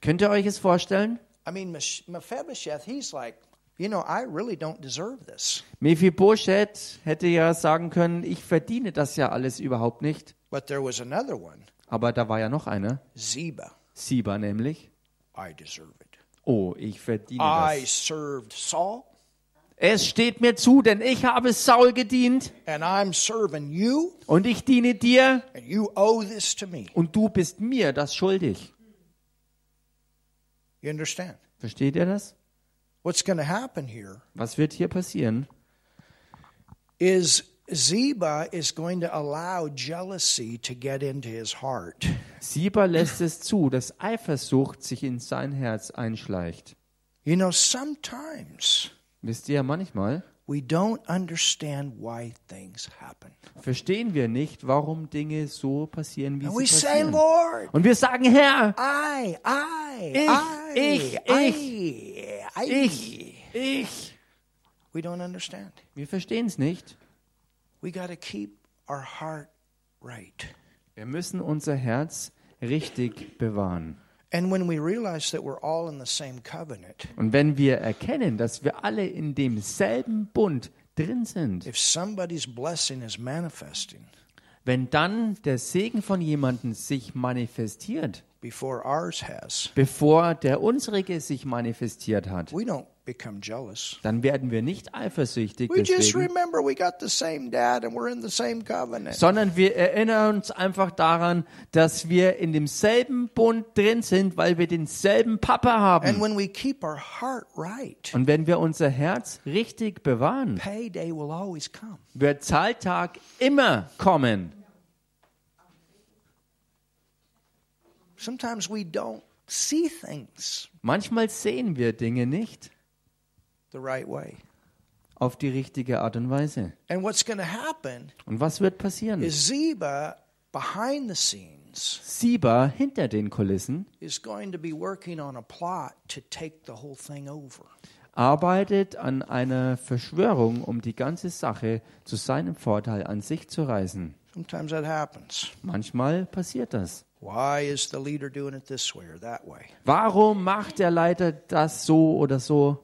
Könnt ihr euch es vorstellen? I mean, Mephibosheth, he's like, you know, I really don't deserve this. Mephibosheth hätte ja sagen können, ich verdiene das ja alles überhaupt nicht. But there was another one, Aber da war ja noch einer, Ziba. Siba nämlich. I deserve it. Oh, ich verdiene I das. served Saul, Es steht mir zu, denn ich habe Saul gedient and I'm serving you, und ich diene dir and you owe this to me. und du bist mir das schuldig. You understand? Versteht ihr das? What's going to happen here Was wird hier passieren? is Ziba is going to allow jealousy to get into his heart. Siba lässt es zu, dass Eifersucht sich in sein Herz einschleicht. You know, sometimes Wisst ihr, manchmal we don't understand why things happen. verstehen wir nicht, warum Dinge so passieren, wie And sie we say, passieren. Lord, Und wir sagen, Herr, I, I, Ich, I, ich, I, I. ich, ich. We don't understand. Wir verstehen es nicht. We got to keep our heart right. Wir müssen unser Herz richtig bewahren. And when we realize that we're all in the same covenant, Und wenn wir erkennen, dass wir alle in demselben Bund drin sind, if somebody's blessing is manifesting wenn dann der Segen von jemandem sich manifestiert, before ours has, bevor der unsrige sich manifestiert hat, we don't. Dann werden wir nicht eifersüchtig We just deswegen, remember we got the same dad and we're in the same covenant. sondern wir erinnern uns einfach daran, dass wir in demselben Bund drin sind, weil wir denselben Papa And haben. when we keep our heart right, Und wenn wir unser Herz richtig bewahren, payday will always come. wird Zahltag immer kommen. Sometimes we don't see things Manchmal sehen wir Dinge nicht the right way. auf die richtige Art und Weise. And what's going to happen Und was wird passieren? is Ziba, behind the scenes, Siba hinter den Kulissen is going to be working on a plot to take the whole thing over. arbeitet an einer Verschwörung, um die ganze Sache zu seinem Vorteil an sich zu reißen. Sometimes that happens. Manchmal passiert das. Why is the leader doing it this way or that way? Warum macht der Leiter das so oder so?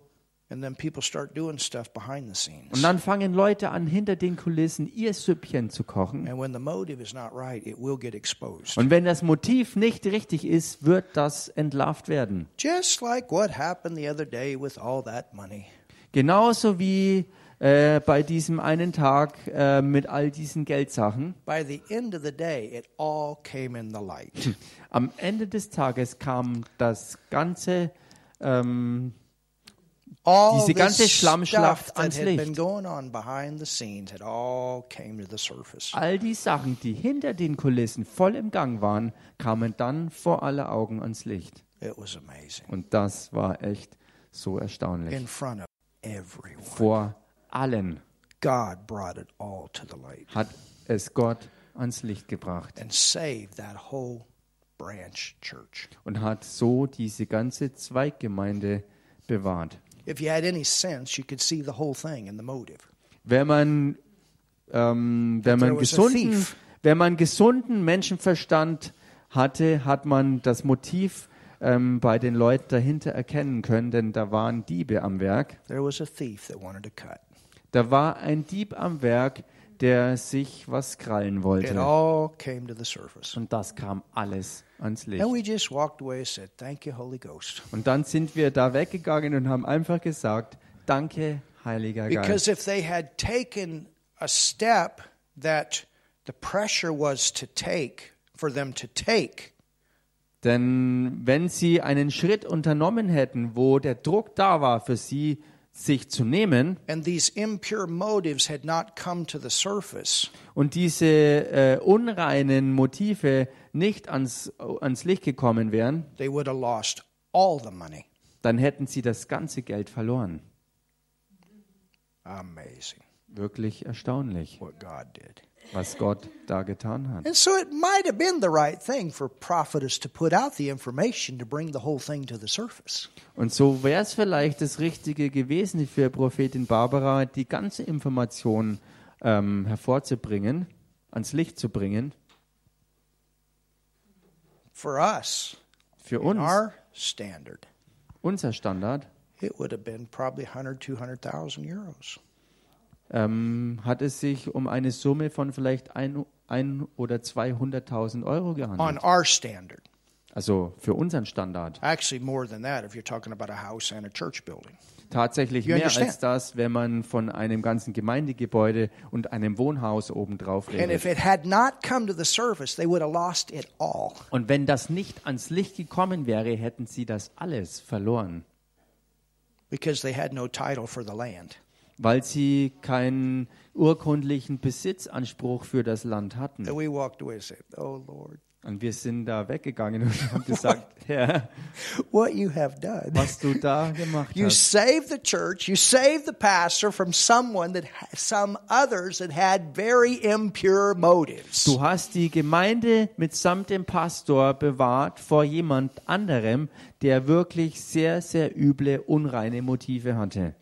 Und dann fangen Leute an, hinter den Kulissen ihr Süppchen zu kochen. And when the motive is not right, it will get exposed. Und wenn das Motiv nicht richtig ist, wird das entlarvt werden. Just like what happened the other day with all that money. Genauso wie äh, bei diesem einen Tag äh, mit all diesen Geldsachen. By the end of the day, it all came in the light. (laughs) Am Ende des Tages kam das ganze, ähm, All Diese ganze Schlammschlacht ans Licht. all came to the surface. all die Sachen, die hinter den Kulissen voll im Gang waren, kamen dann vor aller Augen ans Licht. It was amazing. Und das war echt so In erstaunlich. front of everyone. Vor allen God brought it all to the light hat es Gott ans Licht gebracht and saved that whole branch church. und hat so diese ganze Zweiggemeinde bewahrt. If you had any sense, you could see the whole thing in the motive. Wenn man, ähm, wenn man gesunden, wenn man gesunden Menschenverstand hatte, hat man das Motiv ähm, bei den Leuten dahinter erkennen können, denn da waren Diebe am Werk. There was a thief that wanted to cut. Da war ein Dieb am Werk, der sich was krallen It wollte. all came to the surface. Und das kam alles ans Licht. And we just walked away and said, Thank you, Holy Ghost. Und dann sind wir da weggegangen und haben einfach gesagt, danke, Heiliger Geist. Because if they had taken a step that the pressure was to take, for them to take, Denn wenn sie einen Schritt unternommen hätten, wo der Druck da war für sie, sich zu nehmen, and these impure motives had not come to the surface, und diese äh, unreinen Motive nicht ans, ans Licht gekommen wären, they would have lost all the money. dann hätten sie das ganze Geld verloren. Amazing Wirklich erstaunlich. Was Gott da getan hat. And so it might have been the right thing for prophetess to put out the information to bring the whole thing to the surface. Und so wäre es vielleicht das Richtige gewesen für Prophetin Barbara, die ganze Information ähm, hervorzubringen, ans Licht zu bringen, For us, für uns, our standard, unser Standard, it would have been probably 100, 200,000 euros. Ähm, hat es sich um eine Summe von vielleicht ein, ein oder 200.000 Euro On gehandelt. our standard. Also für unseren Standard. Actually, more than that if you're talking about a house and a church building. Tatsächlich You mehr understand? als das, wenn man von einem ganzen Gemeindegebäude und einem Wohnhaus obendrauf And if redet. it had not come to the surface, they would have lost it all. Und wenn das nicht ans Licht gekommen wäre, hätten sie das alles verloren. because they had no title for the land. Weil sie keinen urkundlichen Besitzanspruch für das Land hatten. And we walked away and said, Oh Lord, Und wir sind da weggegangen (laughs) und haben gesagt, Herr, what you have done. was du da gemacht You hast. saved the church, you saved the pastor from someone that ha- some others that had very impure motives. Du hast die Gemeinde mitsamt dem Pastor bewahrt vor jemand anderem, der wirklich sehr, sehr üble, unreine Motive hatte.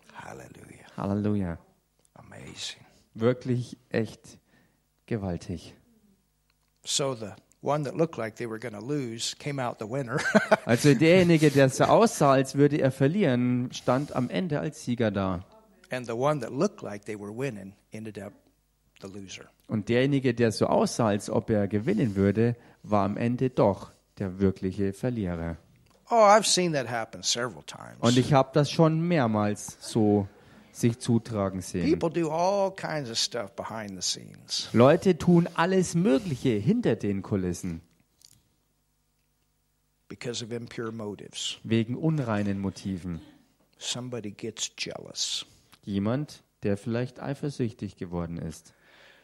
Halleluja. Amazing. Wirklich echt gewaltig. So the one that looked like they were going to lose came out the winner. (laughs) Also derjenige, der so aussah, als würde er verlieren, stand am Ende als Sieger da. and the one that looked like they were winning ended up the loser. Und derjenige, der so aussah, als ob er gewinnen würde, war am Ende doch der wirkliche Verlierer. Oh, I've seen that happen several times. Und ich habe das schon mehrmals so sich zutragen sehen. Leute tun alles Mögliche hinter den Kulissen wegen unreinen Motiven. Jemand, der vielleicht eifersüchtig geworden ist.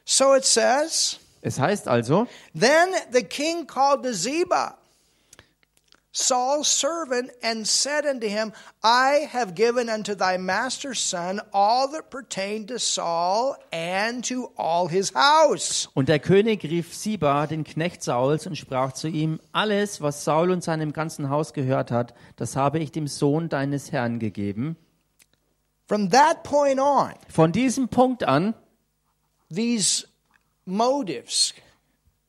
So it says, Es heißt also, Then the king called to Ziba, Saul's servant, and said unto him, I have given unto thy master's son all that pertained to Saul and to all his house. und der König rief Siba, den Knecht Sauls, und sprach zu ihm, alles, was Saul und seinem ganzen Haus gehört hat, das habe ich dem Sohn deines Herrn gegeben. From that point on, Von diesem Punkt an these motives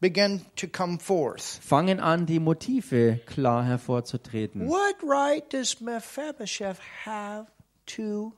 begin to come forth. fangen an, die Motive klar hervorzutreten. What right does Mephibosheth have to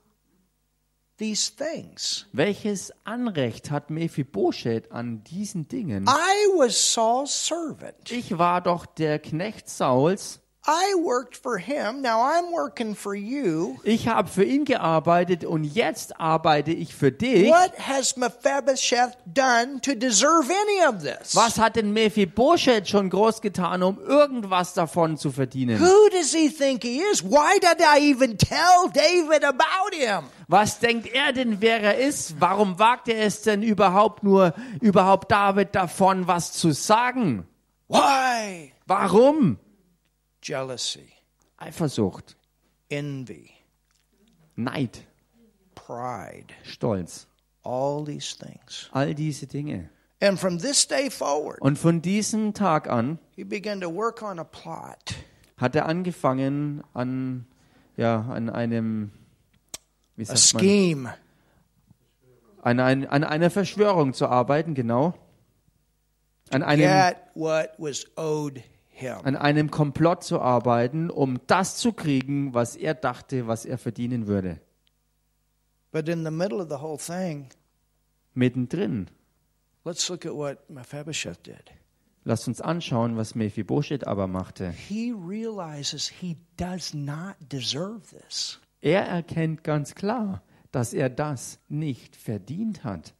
these things? Welches Anrecht hat Mephibosheth an diesen Dingen? I was Saul's servant. Ich war doch der Knecht Sauls. I worked for him. Now I'm working for you. Ich habe für ihn gearbeitet und jetzt arbeite ich für dich. What has Mephibosheth done to deserve any of this? Was hat denn Mephibosheth schon groß getan, um irgendwas davon zu verdienen? Who does he think he is? Why did I even tell David about him? Was denkt er denn, wer er ist? Warum wagt er es denn überhaupt nur, überhaupt David davon was zu sagen? Why? Warum? Jealousy, Eifersucht, envy, Neid, pride, Stolz, all these things. all diese Dinge. And from this day forward, Und von diesem Tag an he began to work on a plot hat er angefangen, an ja, an einem, wie a sagt man, scheme. an, ein, an einer Verschwörung zu arbeiten, genau. An einem, Get what was owed. An einem Komplott zu arbeiten, um das zu kriegen, was er dachte, was er verdienen würde. But in the middle of the whole thing, Mittendrin. let's look at what Mephibosheth did. Lasst uns anschauen, was Mephibosheth aber machte. He realizes he does not deserve this. Er erkennt ganz klar, dass er das nicht verdient hat.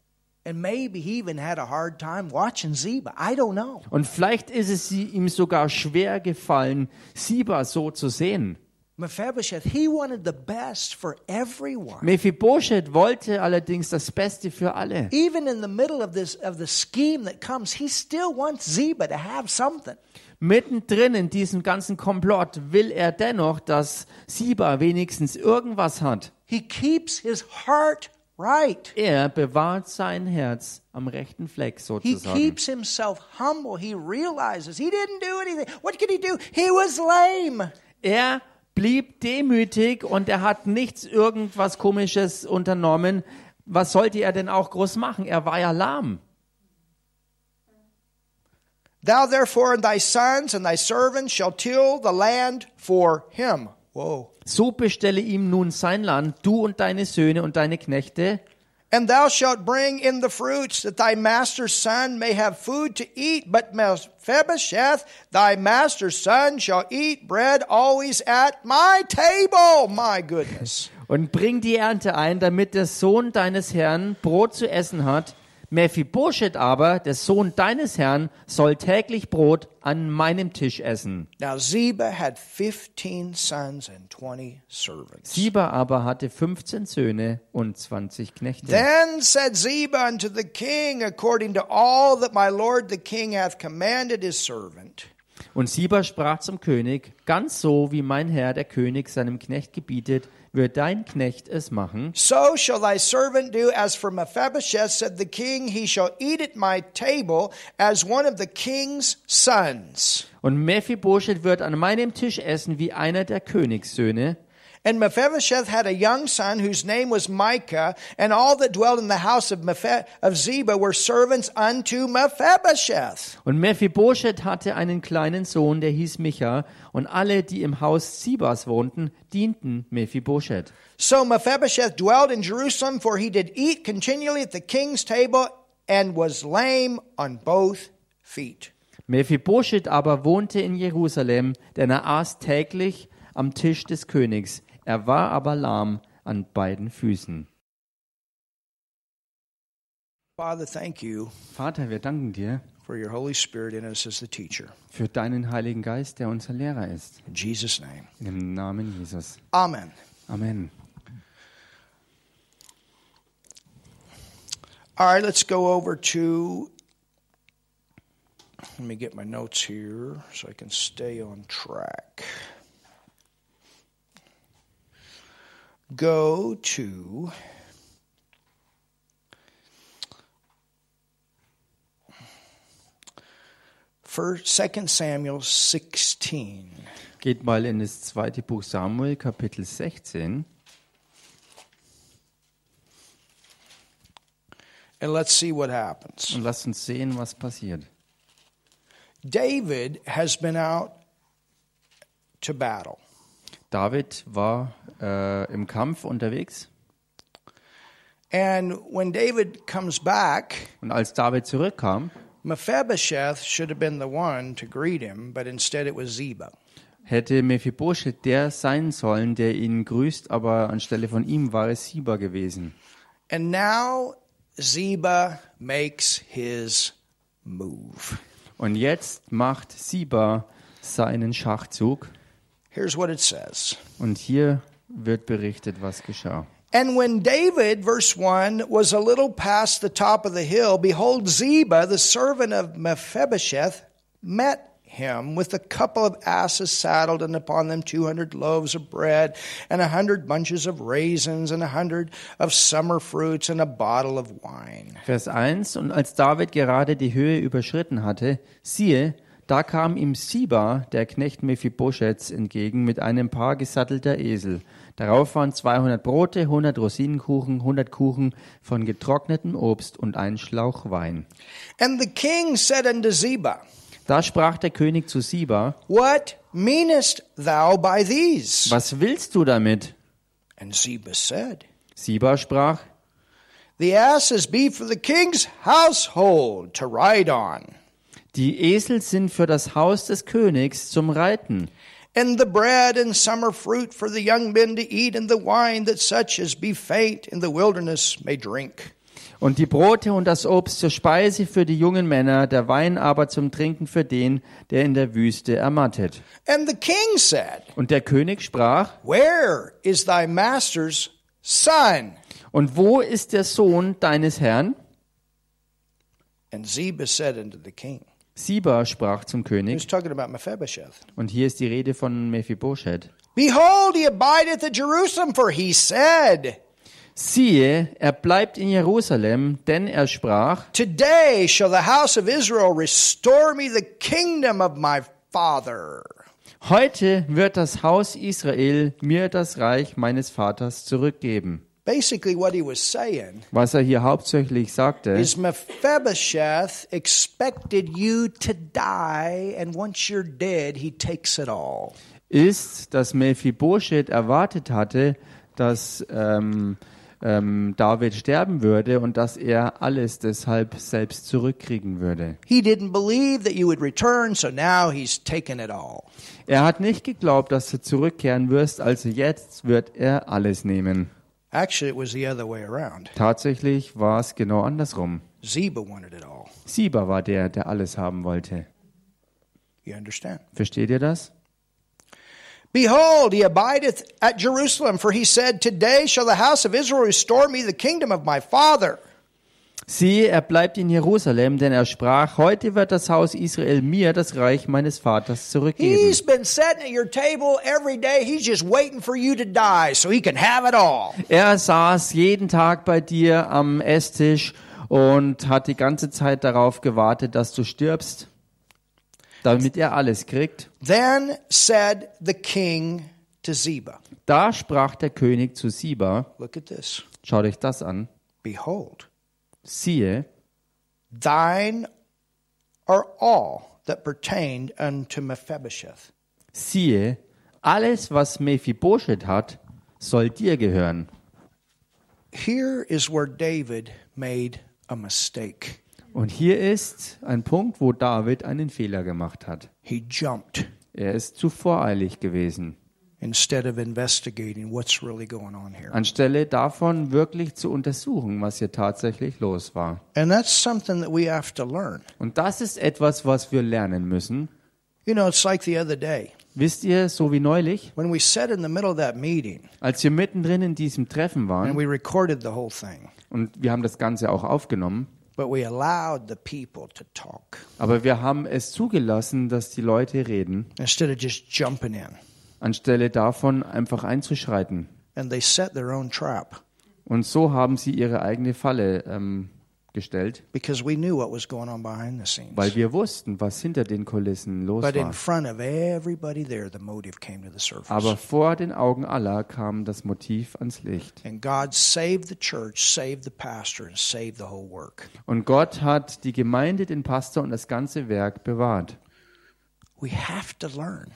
And maybe he even had a hard time watching Ziba. I don't know. Und vielleicht ist es ihm sogar schwer gefallen, Siba so zu sehen. Mephibosheth, he wanted the best for everyone. Mephibosheth wollte allerdings das Beste für alle. Even in the middle of this of the scheme that comes, he still wants Ziba to have something. Mittendrin in diesem ganzen Komplott will er dennoch, dass Siba wenigstens irgendwas hat. He keeps his heart right. Er bewahrt sein Herz am rechten Fleck He sozusagen. keeps himself humble. He realizes he didn't do anything. What could he do? He was lame. Er blieb demütig und er hat nichts irgendwas komisches unternommen. Was sollte er denn auch groß machen? Er war ja lahm. Thou therefore and thy sons and thy servants shall till the land for him. Whoa. So bestelle ihm nun sein Land, du und deine Söhne und deine Knechte, And thou shalt bring in the fruits, that thy master's son may have food to eat. But Mephibosheth, thy master's son, shall eat bread always at my table. My goodness. und bring die Ernte ein, damit der Sohn deines Herrn Brot zu essen hat. Mephibosheth aber, der Sohn deines Herrn, soll täglich Brot an meinem Tisch essen. Now Ziba had 15 sons and 20 servants. Siba aber hatte 15 Söhne und 20 Knechte. Then said Ziba unto the king, according to all that my lord the king hath commanded his servant. Und Siba sprach zum König, ganz so wie mein Herr der König seinem Knecht gebietet, wird dein Knecht es machen. So shall thy servant do as for Mephibosheth, said the king, he shall eat at my table as one of the king's sons. Und Mephibosheth wird an meinem Tisch essen wie einer der Königssöhne. And Mephibosheth had a young son whose name was Micah, and all that dwelt in the house of, Mephi- of Ziba were servants unto Mephibosheth. Und Mephibosheth hatte einen kleinen Sohn, der hieß Micha, und alle, die im Haus Sibas wohnten, dienten Mephibosheth. So Mephibosheth dwelt in Jerusalem, for he did eat continually at the king's table, and was lame on both feet. Mephibosheth aber wohnte in Jerusalem, denn er aß täglich am Tisch des Königs. Er war aber lahm an beiden Füßen. Father, thank you Vater, wir danken dir for your Holy Spirit in us as the teacher. für deinen Heiligen Geist, der unser Lehrer ist. In Jesus' name. Im Namen Jesus. Amen. Amen. All right, let's go over to. Let me get my notes here so I can stay on track. Go to. First, 2 Samuel 16. Geht mal in das zweite Buch Samuel, Kapitel 16. And let's see what happens. Und lasst uns sehen, was passiert. David has been out to battle. David war äh, im Kampf unterwegs And when David comes back, und als David zurückkam, Mephibosheth should have been the one to greet him, but instead it was Ziba. hätte Mephibosheth der sein sollen, der ihn grüßt, aber anstelle von ihm war es Siba gewesen. And now Ziba makes his move. Und jetzt macht Siba seinen Schachzug Here's what it says. und hier wird berichtet, was geschah. And when David, verse 1, was a little past the top of the hill, behold, Ziba, the servant of Mephibosheth, met him with a couple of asses saddled, and upon them 200 loaves of bread, and a hundred bunches of raisins, and a hundred of summer fruits, and a bottle of wine. Vers 1 Und als David gerade die Höhe überschritten hatte, siehe, Da kam ihm Siba, der Knecht Mephibosheths, entgegen mit einem Paar gesattelter Esel. Darauf waren 200 Brote, 100 Rosinenkuchen, 100 Kuchen von getrocknetem Obst und ein Schlauch Wein. And the king said unto Ziba, Da sprach der König zu Siba, What meanest thou by these? was willst du damit? And Ziba said, Siba sprach, The asses be for the king's household to ride on, die Esel sind für das Haus des Königs zum Reiten. and the bread and summer fruit for the young men to eat, and the wine that such as be faint in the wilderness may drink. Und die Brote und das Obst zur Speise für die jungen Männer, der Wein aber zum Trinken für den, der in der Wüste ermattet. And the king said, Und der König sprach, Where is thy master's son? Und wo ist der Sohn deines Herrn? And Ziba said unto the king, Siba sprach zum König, und hier ist die Rede von Mephibosheth. Behold, he abideth at Jerusalem, for he said, Siehe, er bleibt in Jerusalem, denn er sprach, Today shall the house of Israel restore me the kingdom of my father. heute wird das Haus Israel mir das Reich meines Vaters zurückgeben. Basically, what he was saying Was er hier hauptsächlich sagte, is Mephibosheth expected you to die, and once you're dead, he takes it all. ist, dass Mephibosheth erwartet hatte, dass ähm, ähm, David sterben würde und dass er alles deshalb selbst zurückkriegen würde. He didn't believe that you would return, so now he's taken it all. Er hat nicht geglaubt, dass du zurückkehren wirst, also jetzt wird er alles nehmen. Actually, it was the other way around. Tatsächlich war es genau andersrum. Ziba wanted it all. Siba war der, der alles haben wollte. You understand? Versteht ihr das? Behold, he abideth at Jerusalem, for he said, Today shall the house of Israel restore me the kingdom of my father. Siehe, er bleibt in Jerusalem, denn er sprach, heute wird das Haus Israel mir das Reich meines Vaters zurückgeben. He's been sitting at your table every day. He's just waiting for you to die so he can have it all. Er saß jeden Tag bei dir am Esstisch und hat die ganze Zeit darauf gewartet, dass du stirbst, damit er alles kriegt. Then said the king to Ziba, Da sprach der König zu Siba, Look at this. schau dich das an, Behold, siehe, thine are all that pertained unto Mephibosheth. siehe, alles, was Mephibosheth hat, soll dir gehören. Here is where David made a mistake. Und hier ist ein Punkt, wo David einen Fehler gemacht hat. He jumped Er ist zu voreilig gewesen. Instead of investigating what's really going on here. Anstelle davon wirklich zu untersuchen, was hier tatsächlich los war. And that's something that we have to learn. Und das ist etwas, was wir lernen müssen. You know, it's like the other day Wisst ihr, so wie neulich, when we sat in the middle of that meeting als wir mittendrin in diesem Treffen and waren we recorded the whole thing, und wir haben das Ganze auch aufgenommen, but we allowed the people to talk aber wir haben es zugelassen, dass die Leute reden, anstelle davon einfach einzuschreiten. And they set their own trap Und so haben sie ihre eigene Falle ähm, gestellt, because we knew what was going on behind the scenes. weil wir wussten, was hinter den Kulissen los But in war. front of everybody there, the motive came to the surface. Aber vor den Augen aller kam das Motiv ans Licht. And God saved the church, saved the pastor, and saved the whole work. Und Gott hat die Gemeinde, den Pastor und das ganze Werk bewahrt. We have to learn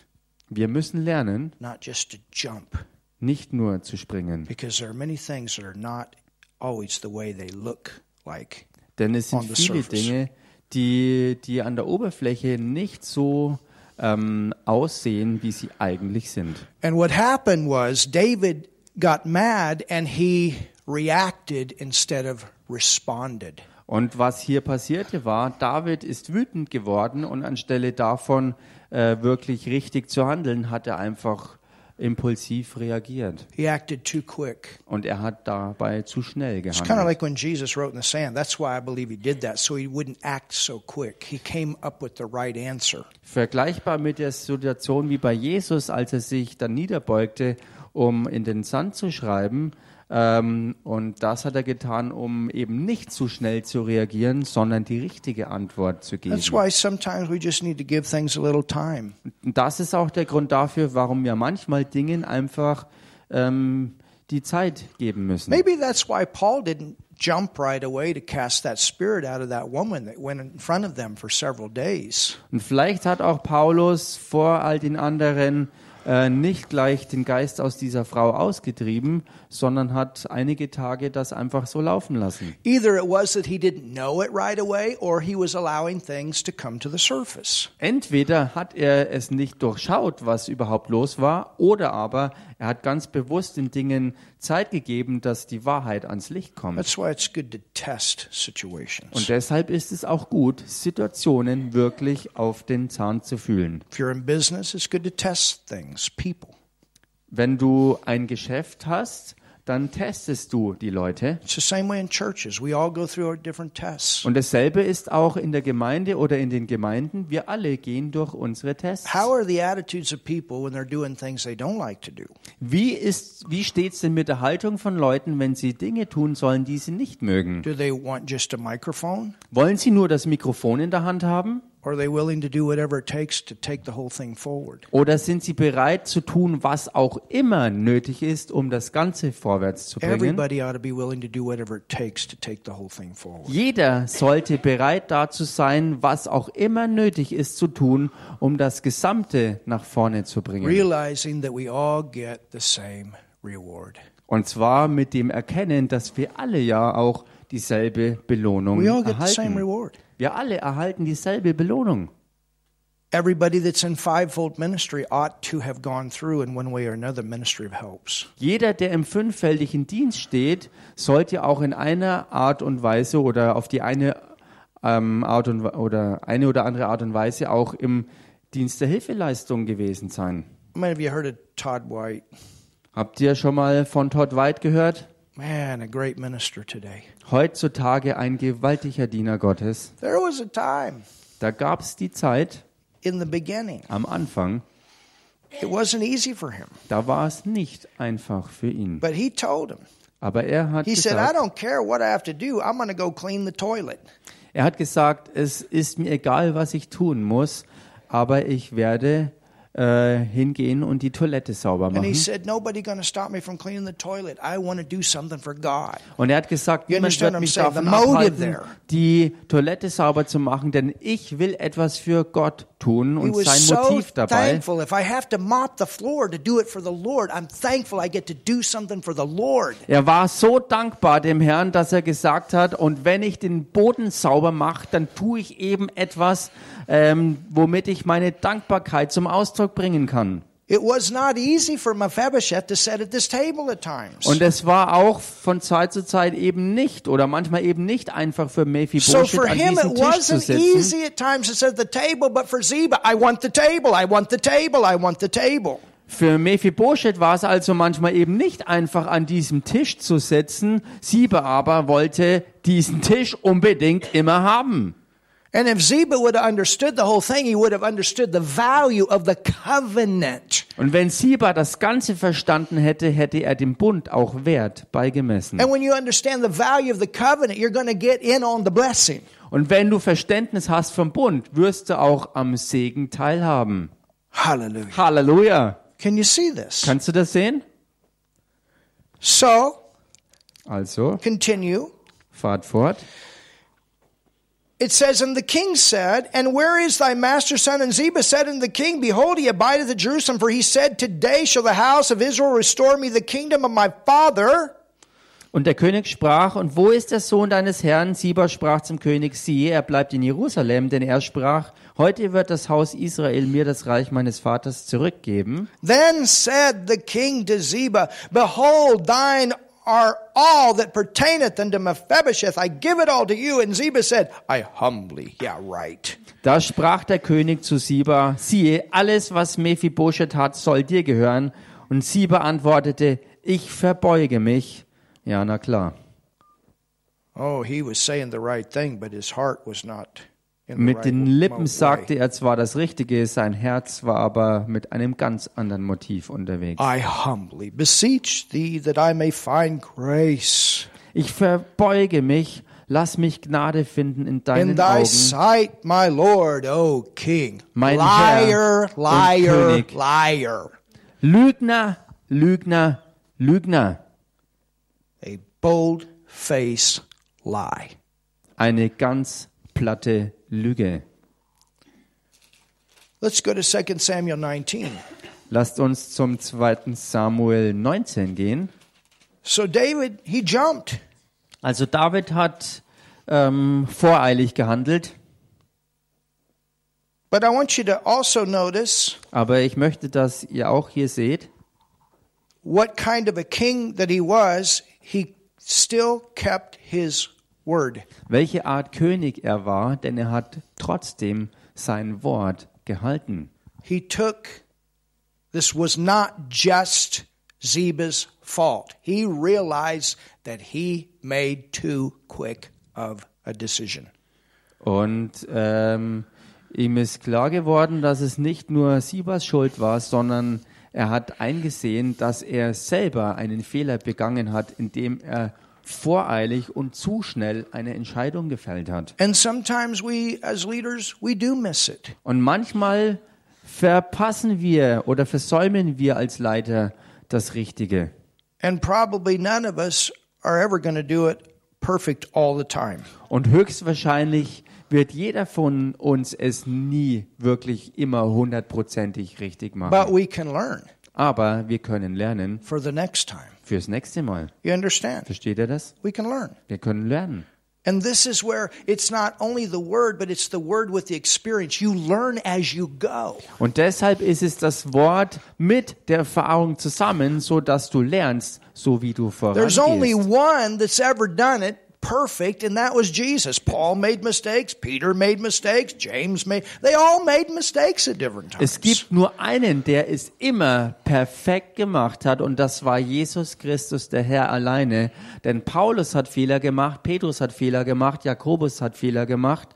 Wir müssen lernen, not just to jump, nicht nur zu springen. because there are many things that are not always the way they look like. Denn es sind viele. Dinge, die, die an der Oberfläche nicht so ähm, aussehen, wie sie eigentlich sind. And what happened was David got mad and he reacted instead of responded. Und was hier passierte war, David ist wütend geworden und anstelle davon äh, wirklich richtig zu handeln, hat er einfach impulsiv reagiert. He acted too quick. Und er hat dabei zu schnell It's kind of gehandelt. like when Jesus wrote in the sand. That's why I believe he did that, so he wouldn't act so quick. He came up with the right answer. Vergleichbar mit der Situation wie bei Jesus, als er sich dann niederbeugte, um in den Sand zu schreiben, Ähm, und das hat er getan, um eben nicht zu schnell zu reagieren, sondern die richtige Antwort zu geben. That's why sometimes we just need to give things a little time. Und das ist auch der Grund dafür, warum wir manchmal Dingen einfach ähm, die Zeit geben müssen. Maybe that's why Paul didn't jump right away to cast that spirit out of that woman that went in front of them for several days. Und vielleicht hat auch Paulus vor all den anderen äh, nicht gleich den Geist aus dieser Frau ausgetrieben, sondern hat einige Tage das einfach so laufen lassen. Either it was that he didn't know it right away or he was allowing things to come to the surface. Entweder hat er es nicht durchschaut, was überhaupt los war, oder aber er hat ganz bewusst den Dingen Zeit gegeben, dass die Wahrheit ans Licht kommt. That's why it's good to test situations. Und deshalb ist es auch gut, Situationen wirklich auf den Zahn zu fühlen. If you're in business, it's good to test things, people. Wenn du ein Geschäft hast, dann testest du die Leute. It's the same way in churches. We all go through our different tests. Und dasselbe ist auch in der Gemeinde oder in den Gemeinden. Wir alle gehen durch unsere Tests. How are the attitudes of people when they're doing things they don't like to do? Wie, ist, wie steht's denn mit der Haltung von Leuten, wenn sie Dinge tun sollen, die sie nicht mögen? Do they want just a microphone? Wollen sie nur das Mikrofon in der Hand haben? Or are they willing to do whatever it takes to take the whole thing forward? Oder sind sie bereit zu tun, was auch immer nötig ist, um das Ganze vorwärts zu bringen? Everybody ought to be willing to do whatever it takes to take the whole thing forward. Jeder sollte bereit dazu sein, was auch immer nötig ist zu tun, um das Gesamte nach vorne zu bringen. Realizing that we all get the same reward. Und zwar mit dem Erkennen, dass wir alle ja auch dieselbe Belohnung We all get the same erhalten. reward. Wir alle erhalten dieselbe Belohnung. Everybody that's in fivefold ministry ought to have gone through in one way or another ministry of helps. Jeder, der im fünffältigen Dienst steht, sollte auch in einer Art und Weise oder auf die eine ähm, Art und oder eine oder andere Art und Weise auch im Dienst der Hilfeleistung gewesen sein. Habt ihr schon mal von Todd White gehört? Man, a great minister today. Heutzutage ein gewaltiger Diener Gottes. There was a time Da gab es die Zeit in the beginning. am Anfang, It wasn't easy for him. da war es nicht einfach für ihn. But he told him, Aber er hat he said, I gesagt, don't care what I have to do. I'm going to go clean the toilet. er hat gesagt, es ist mir egal, was ich tun muss, aber ich werde äh, hingehen und die Toilette sauber And he machen. said, Nobody going to stop me from cleaning the toilet. I want to do something for God. Und er hat gesagt, niemand wird mich davon abhalten, die Toilette sauber zu machen, denn ich will etwas für Gott tun und sein Motiv dabei. thankful. If I have to mop the floor to do it for the Lord, I'm thankful I get to do something for the Lord. Er war so dankbar dem Herrn, dass er gesagt hat, und wenn ich den Boden sauber mache, dann tue ich eben etwas, ähm, womit ich meine Dankbarkeit zum Ausdruck bringen kann. Und es war auch von Zeit zu Zeit eben nicht oder manchmal eben nicht einfach für So Mephibosheth for an him, diesem it Tisch zu wasn't sitzen. easy at times to sit at the table, but for Ziba, I want the table, I want the table, I want the table. Für Mephibosheth war es also manchmal eben nicht einfach an diesem Tisch zu sitzen. Siebe aber wollte diesen Tisch unbedingt immer haben. And if Ziba would have understood the whole thing, he would have understood the value of the covenant. Und wenn Siba das Ganze verstanden hätte, hätte er dem Bund auch Wert beigemessen. And when you understand the value of the covenant, you're going to get in on the blessing. Und wenn du Verständnis hast vom Bund, wirst du auch am Segen teilhaben. Hallelujah. Halleluja. Can you see this? Kannst du das sehen? So, Also, continue. fahrt fort. It says, And the king said, And where is thy master's son? And Ziba said unto the king, Behold, he abideth at Jerusalem, for he said, Today shall the house of Israel restore me the kingdom of my father. Und der König sprach, und wo ist der Sohn deines Herrn? Siba sprach zum König, siehe, er bleibt in Jerusalem, denn er sprach, heute wird das Haus Israel mir das Reich meines Vaters zurückgeben. Then said the king to Ziba, Behold, thine are all that pertaineth unto Mephibosheth. I give it all to you. And Ziba said, I humbly, yeah, right. Da sprach der König zu Siba, siehe, alles, was Mephibosheth hat, soll dir gehören. Und Siba antwortete, ich verbeuge mich. Ja, na klar. Oh, he was saying the right thing, but his heart was not Mit den Lippen sagte er zwar das Richtige, sein Herz war aber mit einem ganz anderen Motiv unterwegs. Ich verbeuge mich, lass mich Gnade finden in in deinen thy Augen, sight, my Lord, O King. Mein liar, Herr liar, König. liar. Lügner, Lügner, Lügner. A bold face lie. Eine ganz platte Lüge. Let's go to 2 Samuel 19. Lasst uns zum 2. Samuel 19 gehen. So David, he jumped. Also David hat ähm, voreilig gehandelt, But I want you to also notice aber ich möchte, dass ihr auch hier seht, what kind of a king that he was. He still kept his word. welche Art König er war, denn er hat trotzdem sein Wort gehalten. He took, this was not just Ziba's fault. He realized that he made too quick of a decision. Und ähm, ihm ist klar geworden, dass es nicht nur Sibas Schuld war, sondern er hat eingesehen, dass er selber einen Fehler begangen hat, indem er voreilig und zu schnell eine Entscheidung gefällt hat. We, leaders, we. Und manchmal verpassen wir oder versäumen wir als Leiter das Richtige. And probably none of us are ever going to do it perfect all the time. Und höchstwahrscheinlich wird jeder von uns es nie wirklich immer hundertprozentig richtig But machen. we can learn Aber wir können lernen fürs nächste Mal. You understand? Versteht ihr das? We can learn. Wir können lernen. And this is where it's not only the word, but it's the word with the experience. You learn as you go. Und deshalb ist es das Wort mit der Erfahrung zusammen, so dass du lernst, so wie du There's only vorangehst. one that's ever done it perfect, and that was Jesus. Paul made mistakes, Peter made mistakes, James made, they all made mistakes at different times. Es gibt nur einen, der es immer perfekt gemacht hat, und das war Jesus Christus, der Herr alleine. Denn Paulus hat Fehler gemacht, Petrus hat Fehler gemacht, Jakobus hat Fehler gemacht.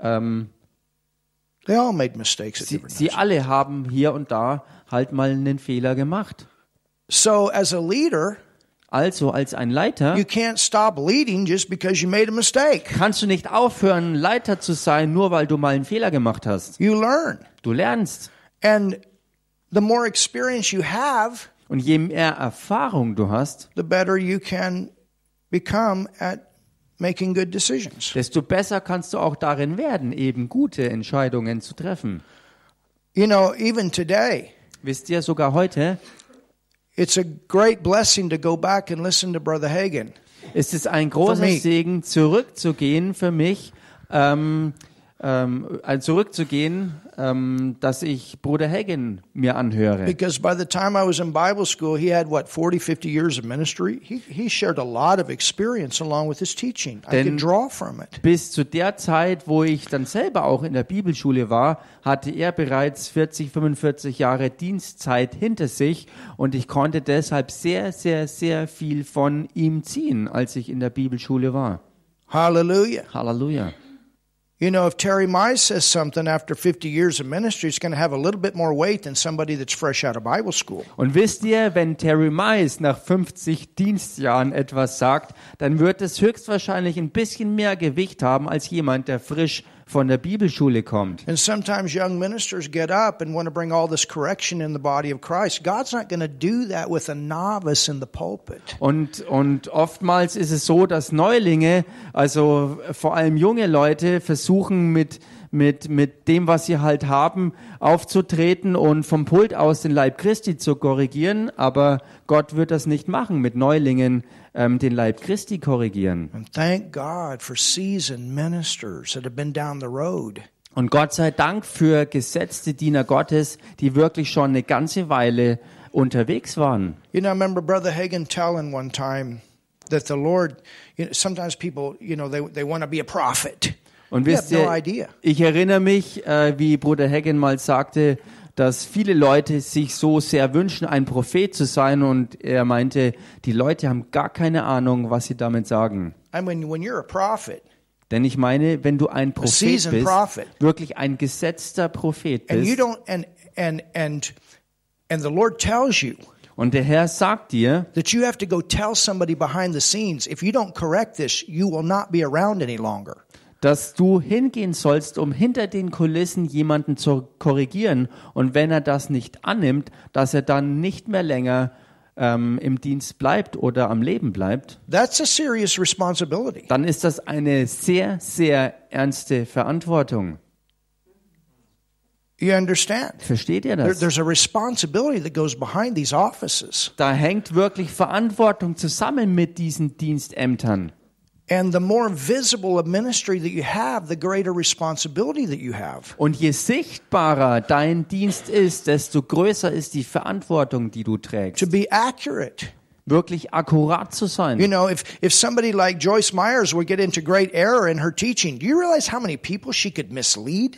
Ähm, they all made mistakes at sie, different sie times. alle haben hier und da halt mal einen Fehler gemacht. So as a leader, Also als ein Leiter you can't stop leading just because you made a mistake. kannst du nicht aufhören, Leiter zu sein, nur weil du mal einen Fehler gemacht hast. You learn. Du lernst. And the more experience you have, Und je mehr Erfahrung du hast, the better you can become at making good decisions. desto besser kannst du auch darin werden, eben gute Entscheidungen zu treffen. You know, even today, Wisst ihr, sogar heute it's a great blessing to go back and listen to Brother Hagan. ist es ein For großer. Segen, zurückzugehen für mich, ähm, ähm, äh, zurückzugehen, ähm, dass ich Bruder Hagen mir anhöre. Because by the time I was in Bible school, he had what, 40, 50 years of ministry? He, he shared a lot of experience along with his teaching. I could draw from it. Bis zu der Zeit, wo ich dann selber auch in der Bibelschule war, hatte er bereits 40, 45 Jahre Dienstzeit hinter sich und ich konnte deshalb sehr, sehr, sehr viel von ihm ziehen, als ich in der Bibelschule war. Hallelujah. Halleluja. You know, if Terry Mize says something after 50 years of ministry, it's going to have a little bit more weight than somebody that's fresh out of Bible school. Und wisst ihr, wenn Terry Mice nach 50 Dienstjahren etwas sagt, dann wird es höchstwahrscheinlich ein bisschen mehr Gewicht haben als jemand, der frisch von der Bibelschule kommt. And sometimes young ministers get up and want to bring all this correction in the body of Christ. God's not going to do that with a novice in the pulpit. Und, und oftmals ist es so, dass Neulinge, also vor allem junge Leute, versuchen mit, mit, mit dem, was sie halt haben, aufzutreten und vom Pult aus den Leib Christi zu korrigieren. Aber Gott wird das nicht machen, mit Neulingen ähm, den Leib Christi korrigieren. And thank God for seasoned ministers that have been down the road. Und Gott sei Dank für gesetzte Diener Gottes, die wirklich schon eine ganze Weile unterwegs waren. You know, I remember Brother Hagan telling one time that the Lord, you know, sometimes people, you know, they, they want to be a prophet. Und wisst no ihr, ich erinnere mich, äh, wie Bruder Hagen mal sagte, dass viele Leute sich so sehr wünschen, ein Prophet zu sein. Und er meinte, die Leute haben gar keine Ahnung, was sie damit sagen. I mean, when you're a prophet, Denn ich meine, wenn du ein Prophet bist, prophet. wirklich ein gesetzter Prophet bist, and and and and the Lord tells you und der Herr sagt dir, that you have to go tell somebody behind the scenes if you don't correct this you will not be around any longer dass du hingehen sollst, um hinter den Kulissen jemanden zu korrigieren. Und wenn er das nicht annimmt, dass er dann nicht mehr länger ähm, im Dienst bleibt oder am Leben bleibt, that's a serious responsibility dann ist das eine sehr, sehr ernste Verantwortung. you understand Versteht ihr das? there's a responsibility that goes behind these offices Da hängt wirklich Verantwortung zusammen mit diesen Dienstämtern. And the more visible a ministry that you have the greater responsibility that you have Und je sichtbarer dein Dienst ist, desto größer ist die Verantwortung, die du to trägst. be accurate Wirklich akkurat zu You sein. know, if, if somebody like Joyce Myers would get into great error in her teaching, do you realize how many people she could mislead?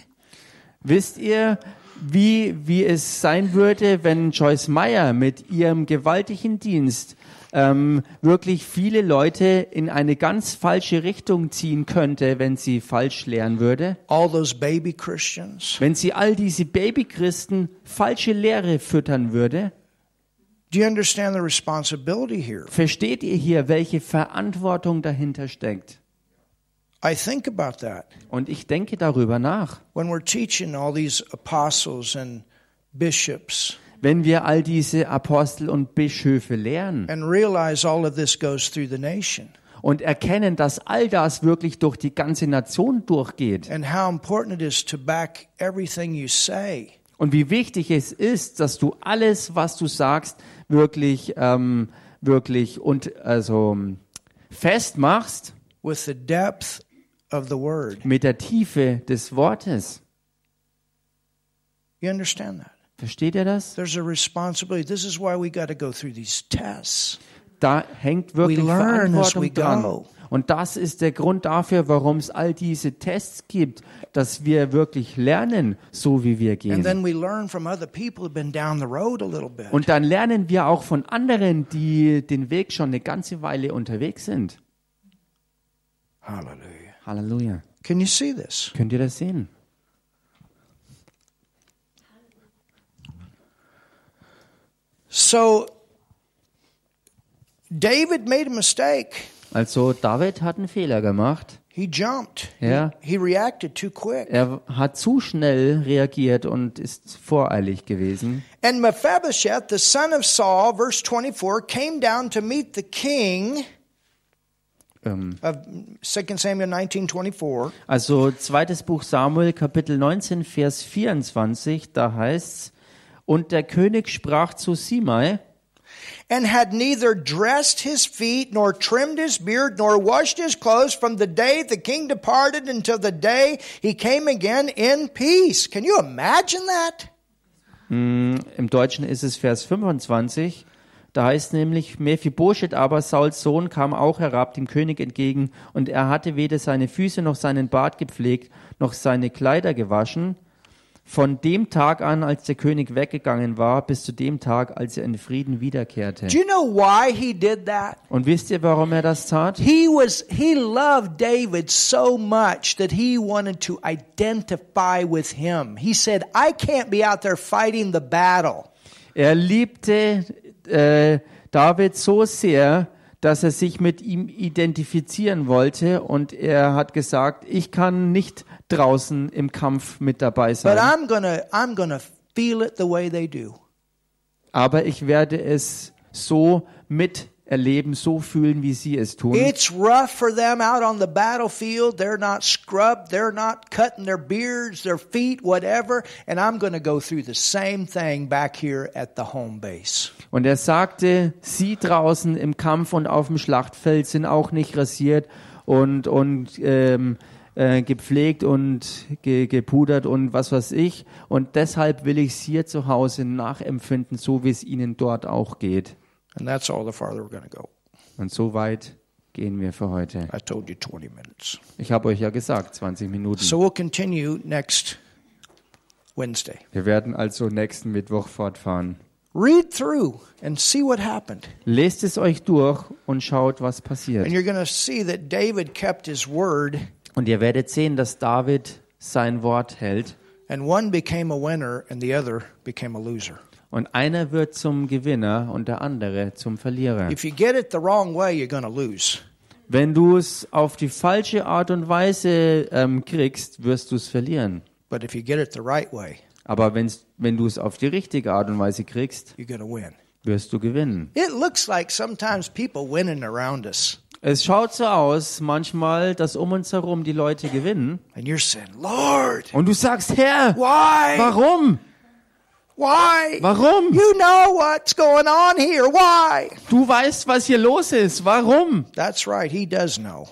Wisst ihr, wie, wie es sein würde, wenn Joyce Meyer mit ihrem gewaltigen Dienst ähm, wirklich viele Leute in eine ganz falsche Richtung ziehen könnte, wenn sie falsch lehren würde? All those baby Christians. Wenn sie all diese Babychristen falsche Lehre füttern würde? Do you understand the responsibility here? Versteht ihr hier, welche Verantwortung dahinter steckt? I think about that Und ich denke darüber nach. when we're teaching all these apostles and bishops Wenn wir all diese Apostel und Bischöfe lehren and realize all of this goes through the nation und erkennen, dass all das wirklich durch die ganze Nation durchgeht and how important it is to back everything you say und wie wichtig es ist, dass du alles, was du sagst, wirklich, ähm, wirklich und also festmachst with the depth of the word. mit der Tiefe des Wortes. You understand that? Versteht ihr das? There's a responsibility. This is why we got to go through these tests. Da hängt wirklich We Verantwortung dran. go. Und das ist der Grund dafür, warum es all diese Tests gibt, dass wir wirklich lernen, so wie wir And gehen. then we learn from other people who've been down the road a little bit. Und dann lernen wir auch von anderen, die den Weg schon eine ganze Weile unterwegs sind. Hallelujah. Halleluja. Can you see this? Könnt ihr das sehen? So David made a mistake. Also David hat einen Fehler gemacht. He jumped. Ja. He, he reacted too quick. Er hat zu schnell reagiert und ist voreilig gewesen. And Mephibosheth, the son of Saul, verse 24, came down to meet the king Ähm, of 2 Samuel 19, 24. Also zweites Buch Samuel, Kapitel 19, Vers 24, da heißt's, und der König sprach zu Simei, and had neither dressed his feet, nor trimmed his beard, nor washed his clothes from the day the king departed until the day he came again in peace. Can you imagine that? im Deutschen ist es Vers 25, da heißt nämlich, Mephibosheth aber, Sauls Sohn, kam auch herab dem König entgegen, und er hatte weder seine Füße noch seinen Bart gepflegt, noch seine Kleider gewaschen, von dem Tag an, als der König weggegangen war, bis zu dem Tag, als er in Frieden wiederkehrte. Do you know why he did that? Und wisst ihr, warum er das tat? He was he loved David so much that he wanted to identify with him. He said, "I can't be out there fighting the battle. Er liebte äh, David so sehr, dass er sich mit ihm identifizieren wollte und er hat gesagt, ich kann nicht draußen im Kampf mit dabei But sein, I'm going to I'm to feel it the way they do." aber ich werde es so miterleben, so fühlen, wie sie es tun. It's rough for them out on the battlefield. They're not scrubbed. They're not cutting their beards, their feet, whatever. And I'm going to go through the same thing back here at the home base. Und er sagte, sie draußen im Kampf und auf dem Schlachtfeld sind auch nicht rasiert und, und ähm, äh, gepflegt und ge, gepudert und was weiß ich. Und deshalb will ich es hier zu Hause nachempfinden, so wie es ihnen dort auch geht. And that's all the farther we're going to go. Und so weit gehen wir für heute. I told you 20 minutes. Ich habe euch ja gesagt, 20 Minuten. So we'll continue next Wednesday. Wir werden also nächsten Mittwoch fortfahren. Read through and see what happened. Lest es euch durch und schaut, was passiert. And you're going to see that David kept his word Und ihr werdet sehen, dass David sein Wort hält. And one became a winner and the other became a loser. Und einer wird zum Gewinner und der andere zum Verlierer. If you get it the wrong way, you're going to lose. Wenn du es auf die falsche Art und Weise ähm, kriegst, wirst du es verlieren. But if you get it the right way, Aber wenn's, wenn du es auf die richtige Art und Weise kriegst, you're going to win. wirst du gewinnen. It looks like sometimes people winning around us. Es schaut so aus manchmal, dass um uns herum die Leute gewinnen. And you're saying, Lord, Und du sagst, Herr, why? warum? Why? Warum? You know what's going on here. Why? Du weißt, was hier los ist. Warum? That's right. He does know.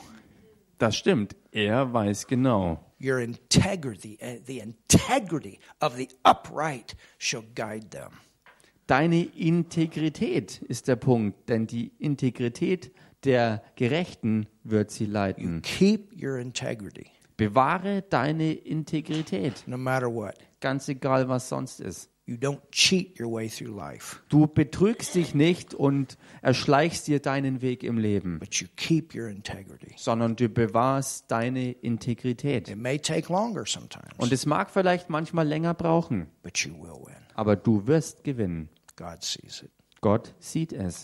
Das stimmt. Er weiß genau. Your integrity, uh, the integrity of the upright shall guide them. Deine Integrität ist der Punkt, denn die Integrität der Gerechten wird sie leiten. Keep your integrity, Bewahre deine Integrität, no matter what. ganz egal was sonst ist. You don't cheat your way through life, Du betrügst dich nicht und erschleichst dir deinen Weg im Leben, but you keep your integrity. sondern du bewahrst deine Integrität. It may take longer sometimes, Und es mag vielleicht manchmal länger brauchen, but you will win. aber du wirst gewinnen. God sees it. Gott sieht es.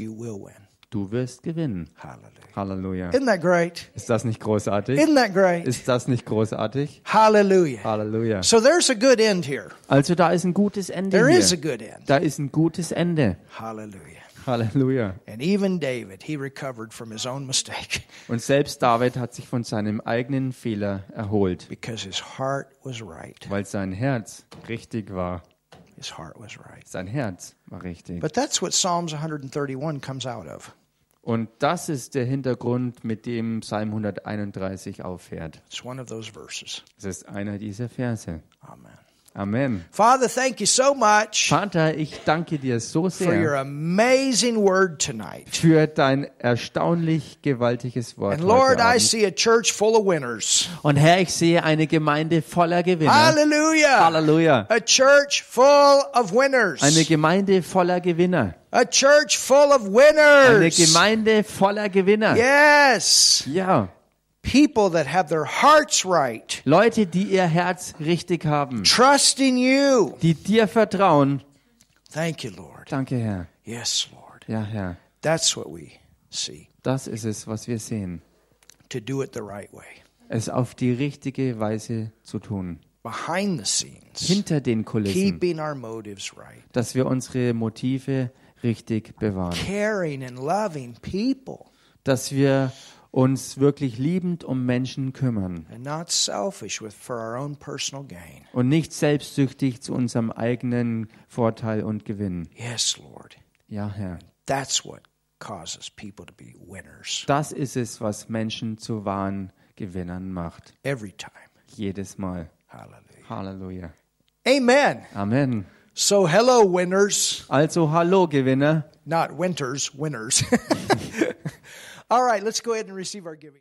Du wirst gewinnen. Hallelujah. Halleluja. Isn't that great? Ist das nicht großartig? Isn't that great? Ist das nicht großartig? Hallelujah. Halleluja. So there's a good end here. Also da ist ein gutes Ende There is a hier. good end. Da ist ein gutes Ende. Hallelujah. Halleluja. And even David, he recovered from his own mistake (laughs) Und selbst David hat sich von seinem eigenen Fehler erholt, because his heart was right. weil sein Herz richtig war. His heart was right. Sein Herz war richtig. But that's what Psalms 131 comes out of. Und das ist der Hintergrund, mit dem Psalm 131 aufhört. Das ist einer dieser Verse. Amen. Amen. Father, thank you so much Vater, ich danke dir so for your sehr amazing word tonight. für dein erstaunlich gewaltiges Wort. And Lord, I see a church full of winners. Und Herr, ich sehe eine Gemeinde voller Gewinner. Hallelujah. Halleluja. A church full of winners. Eine Gemeinde voller Gewinner. A church full of Eine winners. Gemeinde voller Gewinner. Yes. Ja. People that have their hearts right, Leute, die ihr Herz richtig haben, trusting you. die dir vertrauen. Thank you, Lord. Danke, Herr. Yes, Lord. Ja, Herr. That's what we see. Das ist es, was wir sehen. To do it the right way. Es auf die richtige Weise zu tun. Behind the scenes, Hinter den Kulissen. keeping our motives right. Dass wir unsere Motive richtig bewahren. Caring and loving people Dass wir uns wirklich liebend um Menschen kümmern. Und nicht selbstsüchtig zu unserem eigenen Vorteil und Gewinn. Yes, Lord. Ja, Herr. That's what causes people to be winners Das ist es, was Menschen zu wahren Gewinnern macht. every time. Jedes Mal. Hallelujah. Halleluja. Amen. Amen. So, hello, winners. Also, hallo Gewinner. Not winters, winners. (laughs) All right, let's go ahead and receive our giving.